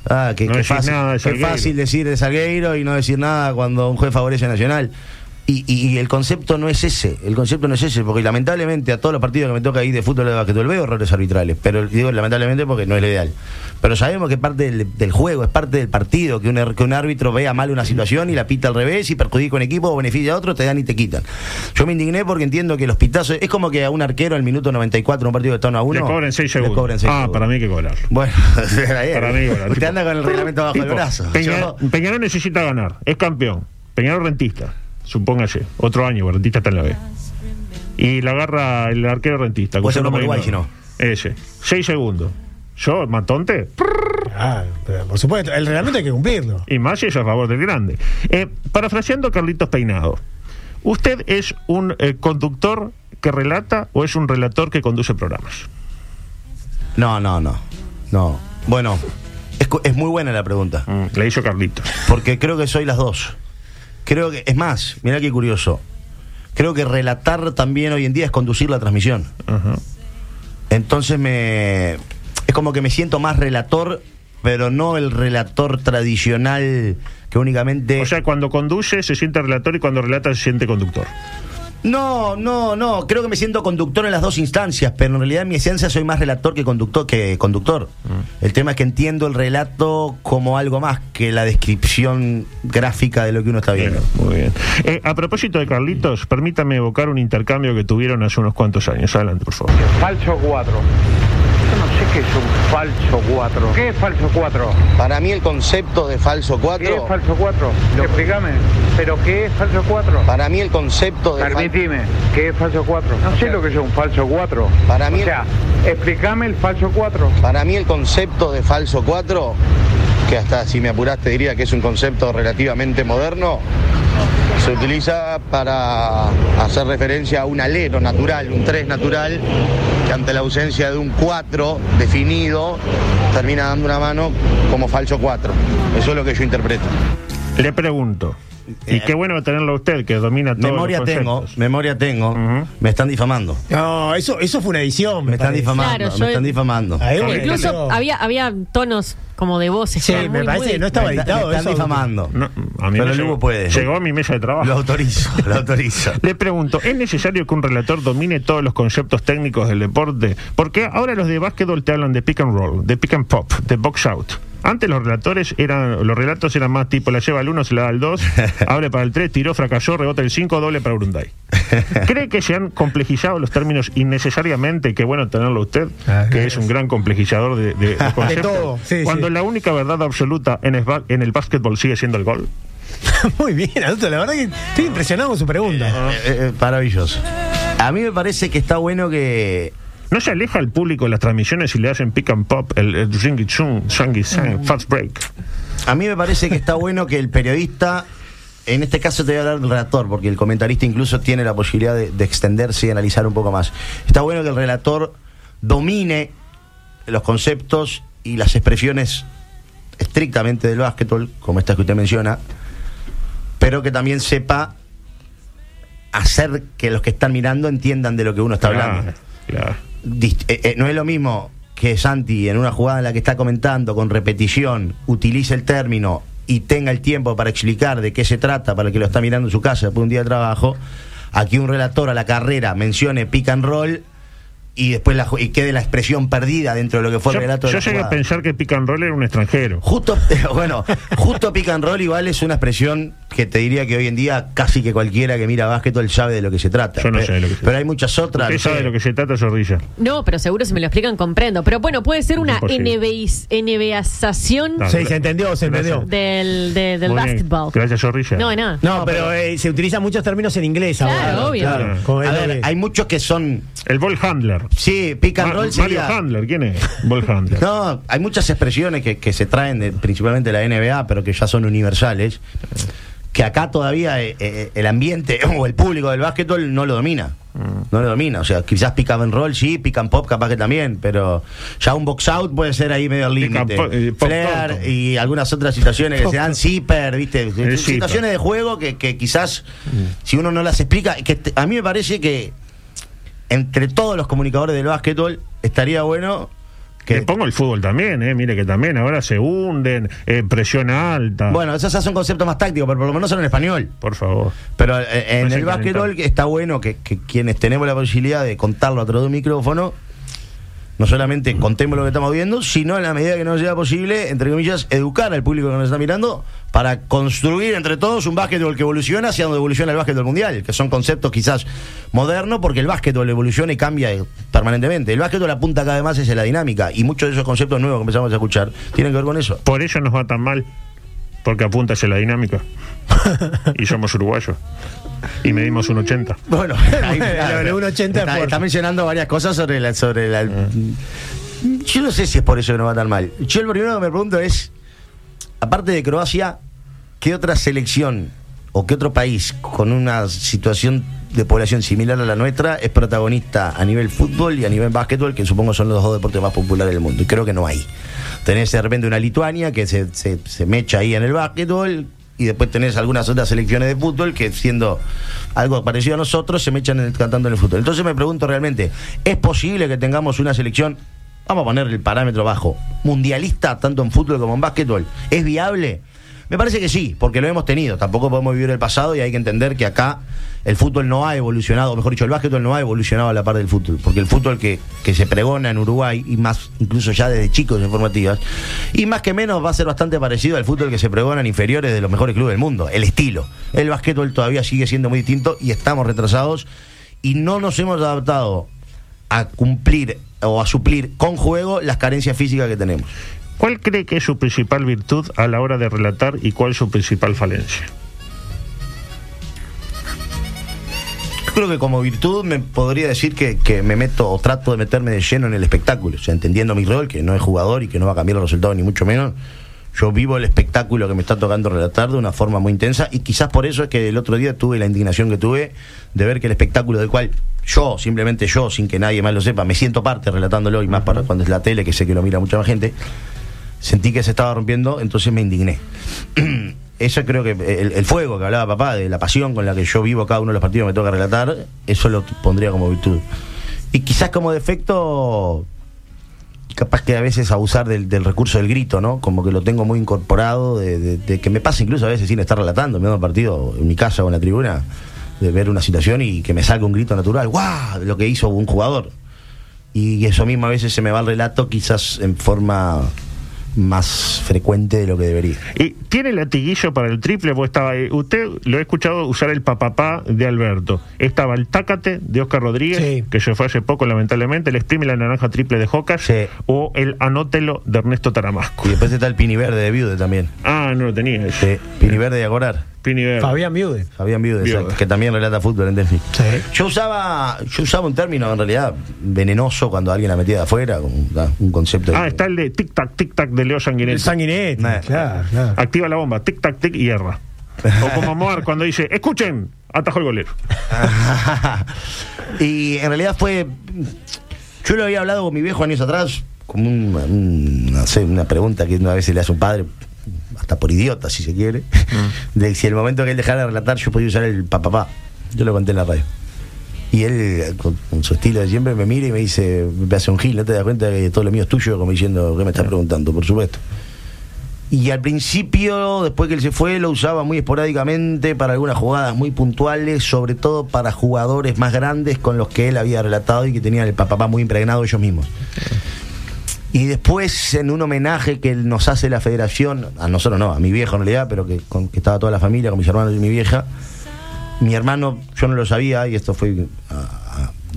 E: Ah, que,
I: No decís
E: fácil,
I: nada de
E: qué fácil decir de Salgueiro y no decir nada cuando un juez favorece a Nacional. Y, el concepto no es ese, el concepto no es ese, porque lamentablemente a todos los partidos que me toca ir de fútbol de básquetbol veo errores arbitrales, pero digo lamentablemente porque no es lo ideal. Pero sabemos que es parte del, del juego, es parte del partido, que un, que un árbitro vea mal una situación y la pita al revés y perjudica a un equipo o beneficia a otro, te dan y te quitan. Yo me indigné porque entiendo que los pitazos, es como que a un arquero al minuto 94, un partido está 1 a 1,
I: Le cobren 6
E: le
I: segundos.
E: cobren seis
I: ah,
E: segundos.
I: para mí hay que cobrar.
E: Bueno. *laughs*
I: Para mí, bueno,
E: usted
I: tipo-
E: anda con el reglamento bajo el
I: Tipo,
E: brazo.
I: Peña-
E: Yo-
I: Peñarol necesita ganar, es campeón. Peñarol rentista, supóngase, otro año, rentista está en la B. Y la agarra el arquero rentista.
E: Ser
I: Gustavo
E: uno por
I: Marinho. Ese. Seis segundos. Yo, matonte,
J: Ah, pero por supuesto, el reglamento hay que cumplirlo.
I: y más si es a favor del grande. Eh, parafraseando a Carlitos Peinado, ¿usted es un eh, conductor que relata o es un relator que conduce programas?
E: No, no, no. No. Bueno, es, muy buena la pregunta.
I: Mm, le hizo Carlitos.
E: Porque creo que soy las dos. Creo que, es más, mirá qué curioso. Creo que relatar también hoy en día es conducir la transmisión. Entonces me. Es como que me siento más relator, pero no el relator tradicional que únicamente.
I: O sea, cuando conduce se siente relator y cuando relata se siente conductor.
E: No, no, no. Creo que me siento conductor en las dos instancias, pero en realidad en mi esencia soy más relator que conductor. Que conductor. El tema es que entiendo el relato como algo más que la descripción gráfica de lo que uno está viendo.
I: Muy bien. Eh, a propósito de Carlitos, permítame evocar un intercambio que tuvieron hace unos cuantos años. Adelante, por favor.
M: Falso 4. Qué es un falso 4. ¿Qué es falso 4?
E: Para mí el concepto de falso 4.
M: ¿Qué es falso 4? Explícame. ¿Pero qué es falso 4?
E: Para mí el concepto de.
M: Permitime, ¿qué es falso 4? No sé lo que es un falso 4.
E: Para mí
M: O sea, explícame el falso 4.
E: Para mí el concepto de falso 4, que hasta si me apuraste diría que es un concepto relativamente moderno, se utiliza para hacer referencia a un alero natural, un 3 natural, que ante la ausencia de un 4 definido, termina dando una mano como falso 4. Eso es lo que yo interpreto.
I: Le pregunto, y qué bueno tenerlo a usted, que domina todo.
E: Eh, Memoria tengo, memoria tengo, me están difamando.
J: No, eso, eso fue una edición.
E: Me están difamando,
K: Claro,
E: me están difamando.
J: Ahí, bueno,
K: Incluso había, había tonos como de voces.
J: Sí,
K: muy,
J: me parece
K: muy-
J: que no estaba editado
E: me están
J: eso.
E: difamando.
I: No, a mí
E: Pero el Lugo puede.
I: llegó a mi mesa de trabajo.
E: Lo autorizo, lo autorizo.
I: Le pregunto, ¿es necesario que un relator domine todos los conceptos técnicos del deporte? Porque ahora los de básquetbol te hablan de pick and roll, de pick and pop, de box out. Antes los relatores eran, los relatos eran más tipo la lleva al 1, se la da al 2, *laughs* abre para el 3, tiró, fracasó, rebota el 5, doble para Urunday. *laughs* ¿Cree que se han complejizado los términos innecesariamente? Qué bueno tenerlo usted, que es un gran complejizador de, de- *laughs* de conceptos.
J: todo, sí,
I: Cuando
J: sí.
I: la única verdad absoluta en el, en el básquetbol sigue siendo el gol.
J: Muy bien, adulto, la verdad que estoy impresionado con su pregunta.
E: Eh, eh, maravilloso. A mí me parece que está bueno que
I: ¿No se aleja el público de las transmisiones si le hacen pick and pop, el, el shangy sang, fast break?
E: A mí me parece que está bueno que el periodista, en este caso te voy a hablar del relator, porque el comentarista incluso tiene la posibilidad de, de extenderse y analizar un poco más. Está bueno que el relator domine los conceptos y las expresiones estrictamente del básquetbol, como estas que usted menciona, pero que también sepa hacer que los que están mirando entiendan de lo que uno está hablando.
I: Claro.
E: Eh, eh, no es lo mismo que Santi en una jugada en la que está comentando con repetición utilice el término y tenga el tiempo para explicar de qué se trata para el que lo está mirando en su casa después de un día de trabajo, aquí un relator a la carrera mencione pick and roll y después la, y quede la expresión perdida dentro de lo que fue
I: Yo,
E: el relato de
I: yo
E: la
I: llegué a pensar que pick and roll era un extranjero.
E: Justo, *laughs* bueno, justo pick and roll igual es una expresión que te diría que hoy en día casi que cualquiera que mira básquetbol sabe de lo que se trata.
I: Yo no sé de lo que se
E: Pero hay muchas otras.
I: Usted sabe de lo que se trata, Zorrilla.
K: No, pero seguro si me lo explican comprendo. Pero bueno, puede ser una NBAización
I: No,
J: Sí, se entendió, se entendió.
K: del, de- del básquetbol.
I: Gracias, Zorrilla.
K: No, de nada.
J: No, pero eh, se utilizan muchos términos en inglés
K: Claro,
J: ahora.
K: obvio.
J: Claro,
E: A ver,
J: doble.
E: hay muchos que son.
I: El ball handler.
E: Sí, pick and
I: Ma-
E: roll
I: Mario. Handler, ¿quién es? Ball *laughs* handler.
E: No, hay muchas expresiones que, que se traen de- principalmente de la NBA, pero que ya son universales, que acá todavía eh, eh, el ambiente *laughs* o el público del básquetbol no lo domina. No lo domina, o sea, quizás pick and roll sí, pick and pop capaz que también, pero ya un box out puede ser ahí medio límite.
I: eh,
E: Flair y algunas otras situaciones que se dan *laughs* zipper, ¿viste? Situaciones de juego que, que quizás si uno no las explica, que a mí me parece que entre todos los comunicadores del básquetbol estaría bueno
I: Que pongo el fútbol también, ¿eh? Mire que también ahora se hunden, eh, presión alta.
E: Bueno, esos ya son conceptos más tácticos, pero por lo menos son en español.
I: Por favor.
E: Pero eh, en
I: No
E: el básquetbol que está bueno que, que quienes tenemos la posibilidad de contarlo a través de un micrófono, no solamente contemos lo que estamos viendo, sino en la medida que nos sea posible, entre comillas, educar al público que nos está mirando para construir entre todos un básquetbol que evoluciona hacia donde evoluciona el básquetbol mundial, que son conceptos quizás modernos porque el básquetbol evoluciona y cambia permanentemente. El básquetbol apunta cada vez más hacia la dinámica y muchos de esos conceptos nuevos que empezamos a escuchar tienen que ver con eso.
I: Por eso nos va tan mal. Porque apunta hacia la dinámica. y somos uruguayos. Y medimos un 80.
E: Bueno, ahí,
J: de un 80
E: está,
J: por-
E: está mencionando varias cosas sobre la, sobre la. Yo no sé si es por eso que no va tan mal. Yo lo primero que me pregunto es, aparte de Croacia, ¿qué otra selección o qué otro país con una situación de población similar a la nuestra es protagonista a nivel fútbol y a nivel básquetbol, que supongo son los dos deportes más populares del mundo? Y creo que no hay. Tenés de repente una Lituania que se, se, se mecha ahí en el básquetbol, y después tenés algunas otras selecciones de fútbol que siendo algo parecido a nosotros se mechan en el- cantando en el fútbol. Entonces me pregunto realmente, ¿es posible que tengamos una selección, vamos a poner el parámetro bajo, mundialista tanto en fútbol como en básquetbol? ¿Es viable? Me parece que sí, porque lo hemos tenido. Tampoco podemos vivir el pasado y hay que entender que acá el fútbol no ha evolucionado, o mejor dicho, el básquetbol no ha evolucionado a la par del fútbol. Porque el fútbol que, que se pregona en Uruguay, y más incluso ya desde chicos en formativas, y más que menos va a ser bastante parecido al fútbol que se pregona en inferiores de los mejores clubes del mundo. El estilo. El básquetbol todavía sigue siendo muy distinto y estamos retrasados y no nos hemos adaptado a cumplir o a suplir con juego las carencias físicas que tenemos.
I: ¿Cuál cree que es su principal virtud a la hora de relatar y cuál su principal falencia?
E: Creo que como virtud me podría decir que, que me meto o trato de meterme de lleno en el espectáculo, o entendiendo mi rol, que no es jugador y que no va a cambiar los resultados ni mucho menos. Yo vivo el espectáculo que me está tocando relatar de una forma muy intensa y quizás por eso es que el otro día tuve la indignación que tuve de ver que el espectáculo del cual yo, simplemente yo, sin que nadie más lo sepa, me siento parte relatándolo y más para cuando es la tele, que sé que lo mira mucha más gente, sentí que se estaba rompiendo, entonces me indigné. *clears throat* Eso creo que el, fuego que hablaba papá, de la pasión con la que yo vivo cada uno de los partidos que me toca relatar, eso lo pondría como virtud. Y quizás como defecto, capaz que a veces abusar del, recurso del grito, ¿no? Como que lo tengo muy incorporado, de, que me pasa incluso a veces sin estar relatando, me un partido en mi casa o en la tribuna, de ver una situación y que me salga un grito natural, ¡guau! Lo que hizo un jugador. Y eso mismo a veces se me va el relato, quizás en forma más frecuente de lo que debería.
I: ¿Y tiene latiguillo para el triple? Pues estaba, eh, usted lo he escuchado usar el papapá de Alberto. Estaba el tácate de Oscar Rodríguez, que se fue hace poco lamentablemente, el exprime la naranja triple de Jocas, o el anótelo de Ernesto Taramasco.
E: Y después está el Pini Verde de Viude también.
I: Ah, no lo tenía eso.
E: Sí, Pini Verde de Agorar.
I: Pini Verde.
J: Fabián Viude.
E: Fabián Viude,
I: Viude.
E: exacto, que también relata fútbol en Delphi. Yo usaba, yo usaba un término en realidad venenoso cuando alguien la metía de afuera, un, un concepto de-
I: Ah, está el de tic-tac, tic-tac de Leo Sanguinetti.
J: El Sanguinetti,
E: Nah.
J: claro, claro.
I: Activa la bomba, tic-tac, tic y erra. O como Moar cuando dice, escuchen, atajó el golero. *laughs*
E: y en realidad fue. Yo lo había hablado con mi viejo años atrás, como un- un- no sé, una pregunta que una vez se le hace a un padre, hasta por idiota si se quiere, *laughs* de si el momento que él dejara de relatar yo podía usar el papapá. Yo lo conté en la radio. Y él, con, con su estilo de siempre, me mira y me dice, me hace un gil, ¿no te das cuenta que todo lo mío es tuyo? Como diciendo, ¿qué me estás preguntando? Por supuesto. Y al principio, después que él se fue, lo usaba muy esporádicamente para algunas jugadas muy puntuales, sobre todo para jugadores más grandes con los que él había relatado y que tenían el papá muy impregnado ellos mismos. Y después, en un homenaje que nos hace la federación, a nosotros no, a mi viejo en realidad, pero que, con- que estaba toda la familia, con mis hermanos y mi vieja, mi hermano, yo no lo sabía, y esto fue de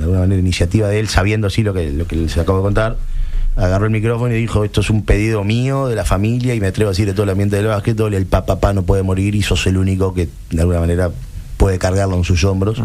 E: alguna manera iniciativa de él, sabiendo así lo que, lo que les acabo de contar, agarró el micrófono y dijo, esto es un pedido mío, de la familia, y me atrevo a decir de todo el ambiente del básquetbol, el papá no puede morir y sos el único que de alguna manera puede cargarlo en sus hombros.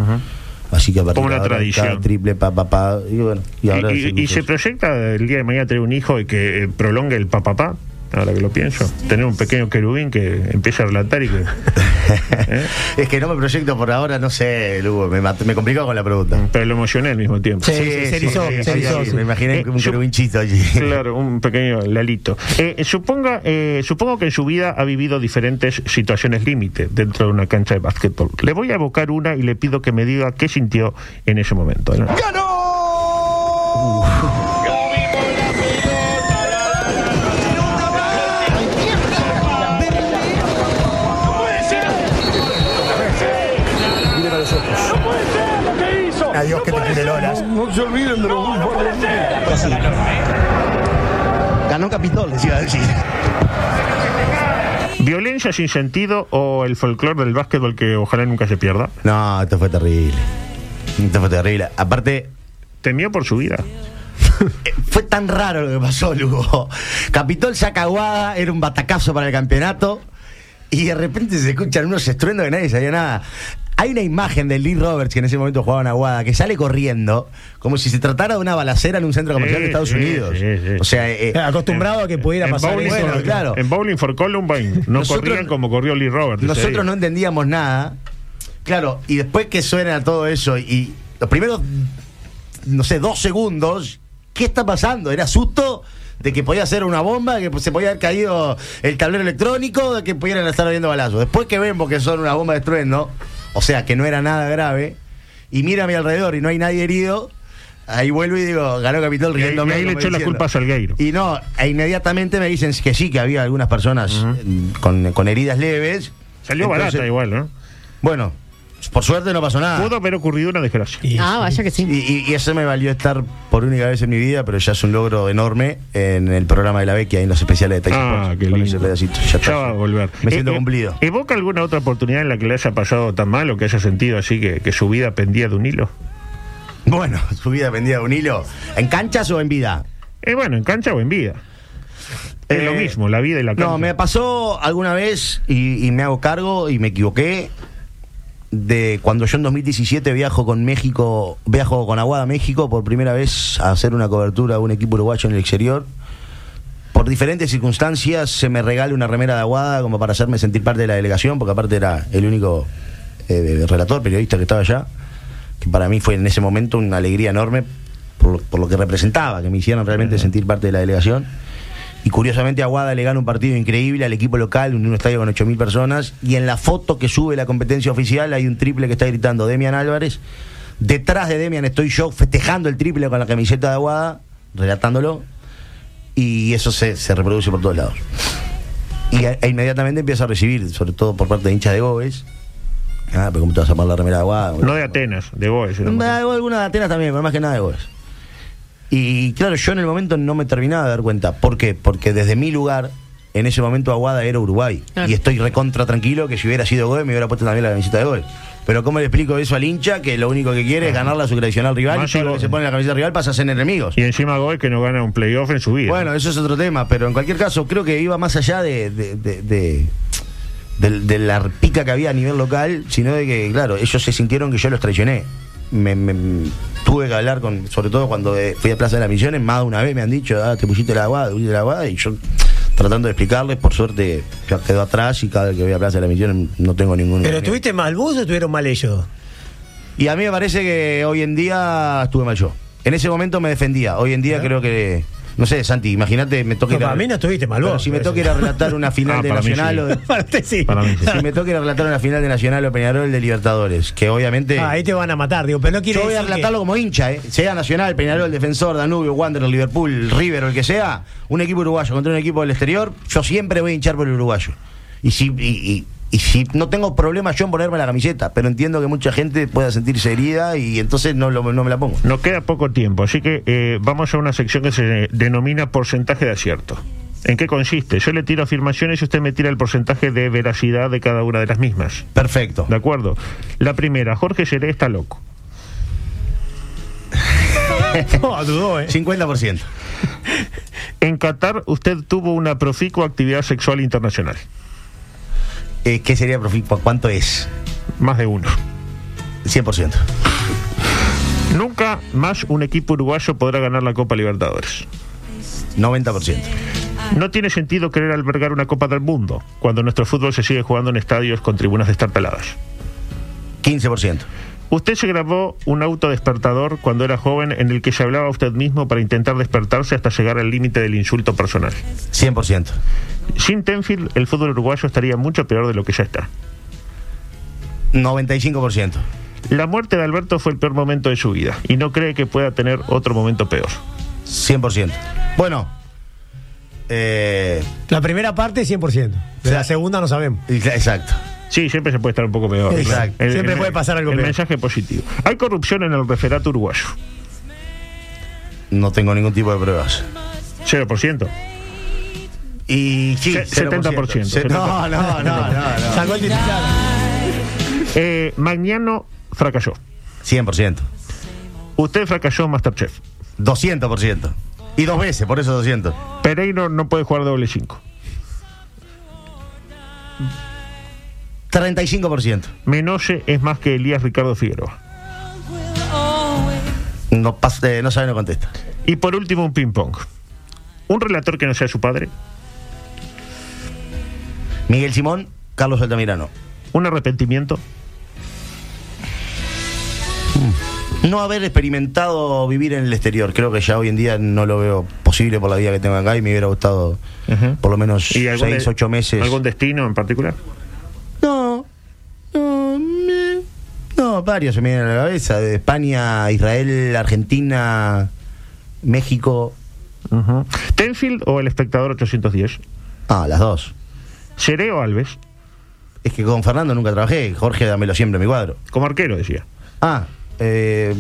E: Así que a partir
I: Como una
E: de ahora,
I: tradición.
E: triple papá, y bueno, y ahora
I: Y, se proyecta el día de mañana tener un hijo y que eh, prolongue el papapá, ahora que lo pienso. Tener un pequeño querubín que empiece a relatar y que. *laughs* ¿eh?
E: Es que no me proyecto por ahora, no sé, Lugo, me, me complicó con la pregunta.
I: Pero lo emocioné al mismo tiempo.
E: Sí, se erizó, se erizó, sí. Me imaginé un querubinchito allí.
I: Claro, un pequeño lalito. Eh, suponga, eh, supongo que en su vida ha vivido diferentes situaciones límite dentro de una cancha de básquetbol. Le voy a evocar una y le pido que me diga qué sintió en ese momento. ¿no?
J: Miren a que te cure Lolas.
G: No se olviden de los
E: Ganó Capitol, les iba a decir.
I: ¿Violencia sin sentido o el folclore del básquetbol que ojalá nunca se pierda?
E: No, esto fue terrible. Esto fue terrible. Aparte,
I: Temió por su vida. *laughs*
E: fue tan raro lo que pasó, Lugo. Capitol saca Aguada, era un batacazo para el campeonato. Y de repente se escuchan unos estruendos que nadie sabía nada. Hay una imagen de Lee Roberts, que en ese momento jugaba en Aguada, que sale corriendo, como si se tratara de una balacera en un centro comercial de Estados
I: sí,
E: Unidos.
I: sí, sí.
E: O sea, eh,
J: Acostumbrado a que pudiera
I: En
J: pasar
I: bowling,
J: eso.
I: For,
E: claro.
I: en bowling for Columbine no
E: Nosotros-
I: corrían como corrió Lee Roberts.
E: Nosotros no entendíamos nada. Claro, y después que suena todo eso, y los primeros, no sé, dos segundos, ¿qué está pasando? Era susto de que podía ser una bomba, que se podía haber caído el tablero electrónico, de que pudieran estar habiendo balazos. Después que vemos que son una bomba de estruendo, o sea, que no era nada grave, y mira a mi alrededor y no hay nadie herido, ahí vuelvo y digo, ganó Capitol riéndome.
I: y ahí le echó la culpa a Salgueiro.
E: Y no, e inmediatamente me dicen que sí, que había algunas personas con, con heridas leves.
I: Salió
E: Entonces,
I: barata igual, ¿no?
E: Bueno, por suerte no pasó nada.
I: Pudo haber ocurrido una desgracia.
K: Ah, vaya que
E: Y,
K: sí.
E: y- y eso me valió estar por única vez en mi vida, pero ya es un logro enorme en el programa de la Vecchia, en los especiales de Tyson
I: Ah,
E: Sports,
I: qué lindo.
E: pedacito. Ya, está.
I: Ya va a volver.
E: Me siento
I: Eh, eh,
E: cumplido.
I: ¿Evoca alguna otra oportunidad en la que le haya pasado tan mal o que haya sentido así que, que su vida pendía de un hilo?
E: Bueno, *laughs* su vida pendía de un hilo. ¿En canchas o en vida?
I: Eh, bueno, en cancha o en vida. Es
E: Eh,
I: lo mismo, la vida y la cancha.
E: No, me pasó alguna vez y, y me hago cargo y me equivoqué de cuando yo en 2017 viajo con México, viajo con Aguada a México por primera vez a hacer una cobertura a un equipo uruguayo en el exterior. Por diferentes circunstancias se me regala una remera de Aguada como para hacerme sentir parte de la delegación, porque aparte era el único eh, relator, periodista que estaba allá, que para mí fue en ese momento una alegría enorme por lo que representaba, que me hicieron realmente sentir parte de la delegación. Y curiosamente Aguada le gana un partido increíble al equipo local, en un estadio con 8.000 personas. Y en la foto que sube la competencia oficial hay un triple que está gritando Demian Álvarez. Detrás de Demian estoy yo festejando el triple con la camiseta de Aguada, relatándolo. Y eso se, se reproduce por todos lados. Y e, e inmediatamente empieza a recibir, sobre todo por parte de hinchas de Goes. Ah, pero ¿cómo te vas a poner la remera de Aguada?
I: No de Atenas, de Boes.
E: Da igual alguna de Atenas también, pero más que nada de Goes. Y claro, yo en el momento no me terminaba de dar cuenta. ¿Por qué? Porque desde mi lugar, en ese momento Aguada era Uruguay.
K: Claro.
E: Y estoy recontra tranquilo que si hubiera sido Goes me hubiera puesto también la camiseta de Goes. Pero ¿cómo le explico eso al hincha? Que lo único que quiere es ganarle a su tradicional rival
I: Más
E: y todo lo
I: si-
E: que se pone en la camiseta rival pasa a ser enemigos.
I: Y encima Boes que no gana un playoff en su vida.
E: Bueno, eso es otro tema, pero en cualquier caso creo que iba más allá de, de, de- de- de- de la pica que había a nivel local, sino de que, claro, ellos se sintieron que yo los traicioné. Me, me- tuve que hablar con, sobre todo cuando eh, fui a Plaza de las Misiones, más de una vez me han dicho, ah, te pusiste la aguada, te pusiste la aguada, y yo tratando de explicarles, por suerte ya quedó atrás y cada vez que voy a Plaza de las Misiones no tengo ningún...
J: ¿Pero estuviste mal vos o estuvieron mal ellos?
E: Y a mí me parece que hoy en día estuve mal yo. En ese momento me defendía. Hoy en día creo que No sé, Santi, imagínate, me toca
J: No,
E: ir a-
J: para mí no estuviste mal
E: Pero
J: vos,
E: si me toca ir a relatar una *laughs* final
I: Ah,
E: de Nacional
I: sí.
E: o de- *laughs*
J: Para usted sí.
I: Para mí sí.
E: si me toca ir a relatar una final de Nacional o Peñarol de Libertadores, que obviamente
J: Ah, ahí te van a matar, digo, pero no quiere
E: yo voy a
J: que-
E: relatarlo como hincha, ¿eh? sea Nacional, Peñarol, Defensor, Danubio, Wanderers, Liverpool, River o el que sea, un equipo uruguayo contra un equipo del exterior, yo siempre voy a hinchar por el uruguayo. Y si, y, y- y si no tengo problema yo en ponerme la camiseta, pero entiendo que mucha gente pueda sentirse herida y entonces no, lo- no me la pongo.
I: Nos queda poco tiempo, así que eh, vamos a una sección que se denomina porcentaje de acierto. ¿En qué consiste? Yo le tiro afirmaciones y usted me tira el porcentaje de veracidad de cada una de las mismas.
E: Perfecto.
I: ¿De acuerdo? La primera, Jorge Seré está loco. *laughs* *laughs*
J: No, dudó, ¿eh?
E: 50%.
I: En Qatar usted tuvo una proficua actividad sexual internacional.
E: Eh, ¿Qué sería proficua? ¿Cuánto es?
I: Más de uno.
E: 100%.
I: Nunca más un equipo uruguayo podrá ganar la Copa Libertadores.
E: 90%.
I: No tiene sentido querer albergar una Copa del Mundo cuando nuestro fútbol se sigue jugando en estadios con tribunas destartaladas.
E: 15%.
I: Usted se grabó un auto despertador cuando era joven en el que se hablaba a usted mismo para intentar despertarse hasta llegar al límite del insulto personal.
E: 100%.
I: Sin Tenfield, el fútbol uruguayo estaría mucho peor de lo que ya está.
E: 95%.
I: La muerte de Alberto fue el peor momento de su vida y no cree que pueda tener otro momento peor.
E: 100%. Bueno. Eh,
J: La primera parte, 100%. De la segunda no sabemos.
E: exacto.
I: Sí, siempre se puede estar un poco peor.
J: Exacto. Siempre puede pasar algo
I: El
J: peor.
I: mensaje positivo. Hay corrupción en el referato uruguayo.
E: No tengo ningún tipo de pruebas.
I: 0%.
E: Y sí,
I: Se- 70%.
E: Se- No, no, no, no, no.
J: Sacó el titular.
I: Eh, Magnano fracasó.
E: 100%.
I: Usted fracasó en Masterchef.
E: 200%. Y dos veces, por eso 200.
I: Pereiro no puede jugar doble 5.
E: 35%.
I: Menoche es más que Elías Ricardo Figueroa.
E: No, eh, no sabe, no contesta.
I: Y por último, un ping-pong. Un relator que no sea su padre.
E: Miguel Simón, Carlos Altamirano.
I: Un arrepentimiento.
E: No haber experimentado vivir en el exterior. Creo que ya hoy en día no lo veo posible por la vida que tengo acá y me hubiera gustado por lo menos
I: ¿Y algún
E: 6,
I: de-
E: 8 meses.
I: ¿Algún destino en particular?
E: No, no, me- no, varios se me vienen a la cabeza. De España, Israel, Argentina, México.
I: ¿Tenfield o el espectador 810?
E: Ah, las dos.
I: ¿Seré o Alves?
E: Es que con Fernando nunca trabajé. Jorge, dámelo siempre en mi cuadro.
I: Como arquero, decía.
E: Ah, eh,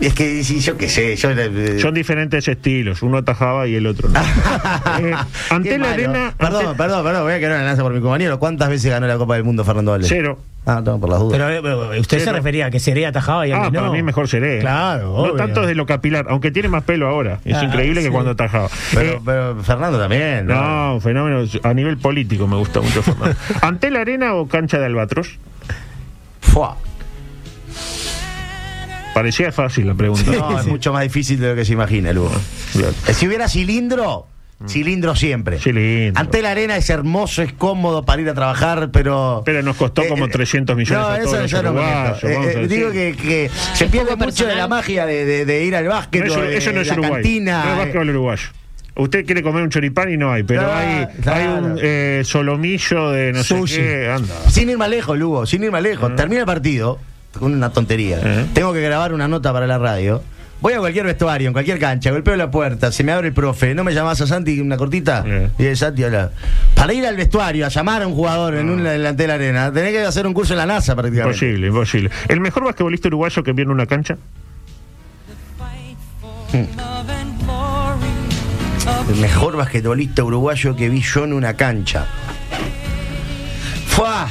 E: es que sí, yo qué sé. Yo, eh,
I: Son diferentes estilos, uno atajaba y el otro no. *laughs* Eh, ante la arena.
E: Perdón,
I: ante-
E: perdón, perdón. Voy a quedar una lanza por mi compañero. ¿Cuántas veces ganó la Copa del Mundo Fernando Valdés?
I: Cero.
E: Ah, no, por las dudas.
J: Pero, eh, pero usted se refería a que sería atajaba y a
I: Ah,
J: mí no.
I: para mí mejor seré.
J: Claro,
I: No
J: obvio.
I: tanto de lo capilar, aunque tiene más pelo ahora. Es
J: Ah,
I: increíble que cuando atajaba.
E: pero,
I: Eh,
E: pero Fernando también. ¿no?
I: no, un fenómeno a nivel político me gusta mucho Fernando. *laughs* ¿Ante la arena o cancha de albatros?
E: Fua.
I: Parecía fácil la pregunta.
E: No, es mucho más difícil de lo que se imagina, Lugo. Eh, Si hubiera cilindro, cilindro siempre.
I: Cilindro.
E: Ante la arena es hermoso, es cómodo para ir a trabajar, pero.
I: Pero nos costó
E: Eh,
I: como
E: eh,
I: 300 millones
E: No,
I: a todos
E: eso
I: los
E: ya no me
I: uruguayos.
E: Eh, eh, digo que, que se pierde mucho de la magia de, de- de ir al básquet,
I: No, eso, eso no es
E: la
I: Uruguay.
E: cantina.
I: no es
E: eh.
I: básquetbol uruguayo. Usted quiere comer un choripán y no hay, pero
E: Ah,
I: hay,
E: claro.
I: hay un eh, solomillo de no
J: Sushi.
I: sé qué. Anda.
E: Sin ir más lejos, Lugo, sin ir más lejos. Termina el partido, una tontería.
I: Eh.
E: Tengo que grabar una nota para la radio. Voy a cualquier vestuario, en cualquier cancha, golpeo la puerta, se me abre el profe, ¿no me llamás a Santi una cortita?
I: Eh.
E: Y Santi habla. Para ir al vestuario, a llamar a un jugador en un delante de la arena, tenés que hacer un curso en la NASA prácticamente.
I: Imposible, imposible. ¿El mejor basquetbolista uruguayo que vio en una cancha?
E: El mejor basquetbolista uruguayo que vi yo en una cancha. Fua.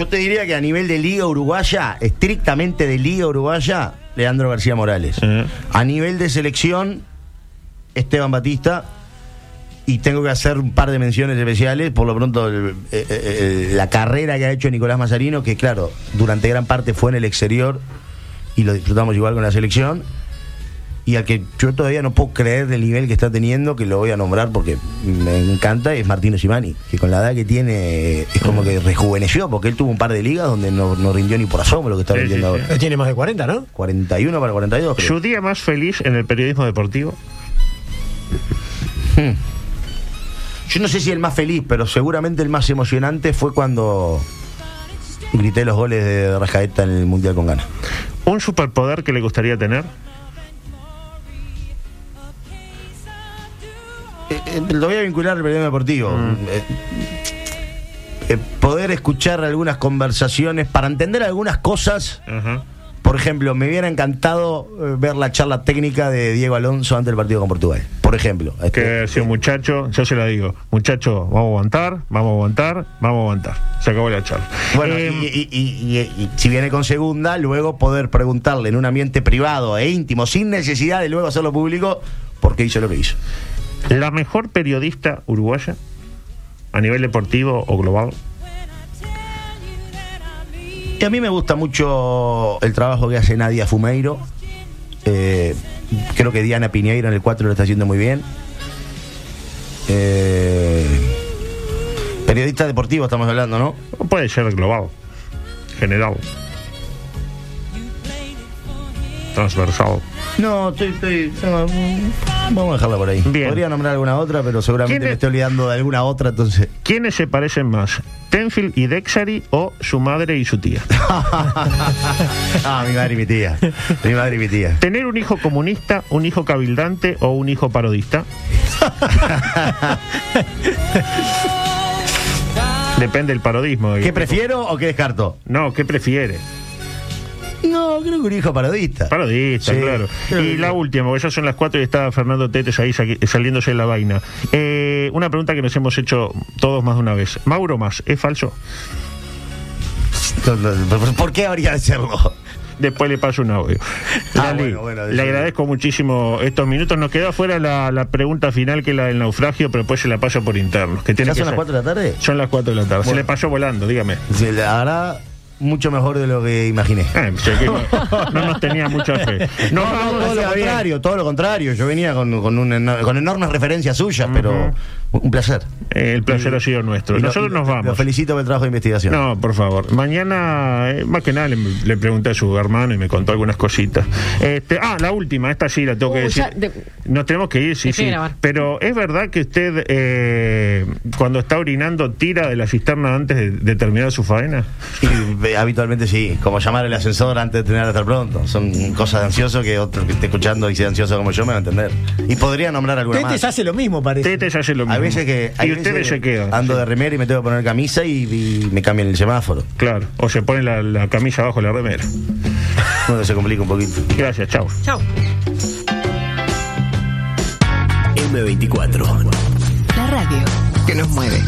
E: Yo te diría que a nivel de liga uruguaya, estrictamente de liga uruguaya, Leandro García Morales.
I: Eh.
E: A nivel de selección, Esteban Batista. Y tengo que hacer un par de menciones especiales. Por lo pronto, el- eh, eh, la carrera que ha hecho Nicolás Mazarino, que claro, durante gran parte fue en el exterior y lo disfrutamos igual con la selección. Y al que yo todavía no puedo creer del nivel que está teniendo, que lo voy a nombrar porque me encanta, es Martino Simani, que con la edad que tiene es como que rejuveneció, porque él tuvo un par de ligas donde no, no rindió ni por asomo lo que está
I: Sí,
E: rindiendo
I: sí,
E: ahora.
J: Eh, Tiene más de 40, ¿no?
E: 41 para 42, creo.
I: ¿Su día más feliz en el periodismo deportivo?
E: Yo no sé si el más feliz, pero seguramente el más emocionante fue cuando grité los goles de Rajaeta en el Mundial con ganas.
I: ¿Un superpoder que le gustaría tener?
E: Lo voy a vincular al periodismo deportivo.
I: Mm.
E: Eh, eh, poder escuchar algunas conversaciones para entender algunas cosas. Por ejemplo, me hubiera encantado eh, ver la charla técnica de Diego Alonso antes del partido con Portugal. Por ejemplo. Este,
I: Que si un muchacho, yo se lo digo, muchacho, vamos a aguantar, vamos a aguantar, vamos a aguantar. Se acabó la charla.
E: Bueno,
I: Eh,
E: y, y- y- y- y si viene con segunda, luego poder preguntarle en un ambiente privado e íntimo, sin necesidad de luego hacerlo público, por qué hizo lo que hizo.
I: La mejor periodista uruguaya a nivel deportivo o global.
E: Y a mí me gusta mucho el trabajo que hace Nadia Fumeiro. Eh, creo que Diana Piñeiro en el 4 lo está haciendo muy bien. Eh, periodista deportivo estamos hablando, ¿no?
I: Puede ser global, general, transversal.
E: No, estoy, estoy- no, vamos a dejarla por ahí.
I: Bien.
E: Podría nombrar alguna otra, pero seguramente
I: ¿Quién es-
E: me estoy olvidando de alguna otra, entonces.
I: ¿Quiénes se parecen más? ¿Tenfield y Dexary o su madre y su tía? *laughs*
E: ah, mi madre y mi tía. Mi madre y mi tía.
I: ¿Tener un hijo comunista, un hijo cabildante o un hijo parodista? *laughs* Depende del parodismo.
E: ¿Qué prefiero o qué descarto?
I: No, ¿qué prefiere?
E: No, creo que un hijo parodista.
I: Parodista,
E: Sí.
I: claro. Y la última, porque ya son las cuatro y está Fernando Tetes ahí saliéndose de la vaina. Eh, una pregunta que nos hemos hecho todos más de una vez. ¿Mauro Más es falso?
E: ¿Por qué habría de serlo?
I: Después le paso un audio.
E: Ah,
I: Lali,
E: bueno, bueno,
I: le agradezco muchísimo estos minutos. Nos quedó afuera la, la pregunta final, que es la del naufragio, pero después se la paso por internos. Que tiene
E: ¿Ya
I: que
E: son las
I: ser-
E: 4 de la tarde?
I: Son las 4 de la tarde. Se
E: Bueno.
I: le pasó volando, dígame.
E: Se la hará mucho mejor de lo que imaginé. *laughs*
I: Eh, no, no nos tenía mucha fe.
E: No, no, todo lo
I: bien.
E: contrario, todo lo contrario. Yo venía con, con, un eno- con enormes referencias suyas, pero un placer.
I: Eh, el placer ha sido nuestro.
E: Y lo-
I: Nosotros
E: y
I: nos
E: Lo
I: vamos.
E: felicito por el trabajo de investigación.
I: No, por favor. Mañana, eh, más que nada, le, le pregunté a su hermano y me contó algunas cositas. Este, ah, la última, esta sí la tengo que
K: Uh,
I: decir.
K: ya, de-
I: Nos tenemos que ir, sí, sí.
K: grabar.
I: Pero es verdad que usted, eh, cuando está orinando, tira de la cisterna antes de, de terminar su faena.
E: Y, eh, habitualmente sí, como llamar el ascensor antes de tener estar pronto. Son cosas de ansioso que otro que esté escuchando y sea ansioso como yo me va a entender. Y podría nombrar alguna
J: Tetes
E: más.
J: hace lo mismo, parece.
I: Tetes hace lo mismo.
E: Hay veces que. hay
I: y
E: veces
I: ustedes se quedan.
E: Ando de remera y me tengo que poner camisa y, y me cambian el semáforo.
I: Claro. O se pone la, la camisa abajo de la remera.
E: Bueno, se complica un poquito.
I: Gracias, chao.
K: Chao.
A: M24.
C: La radio.
N: que nos mueve.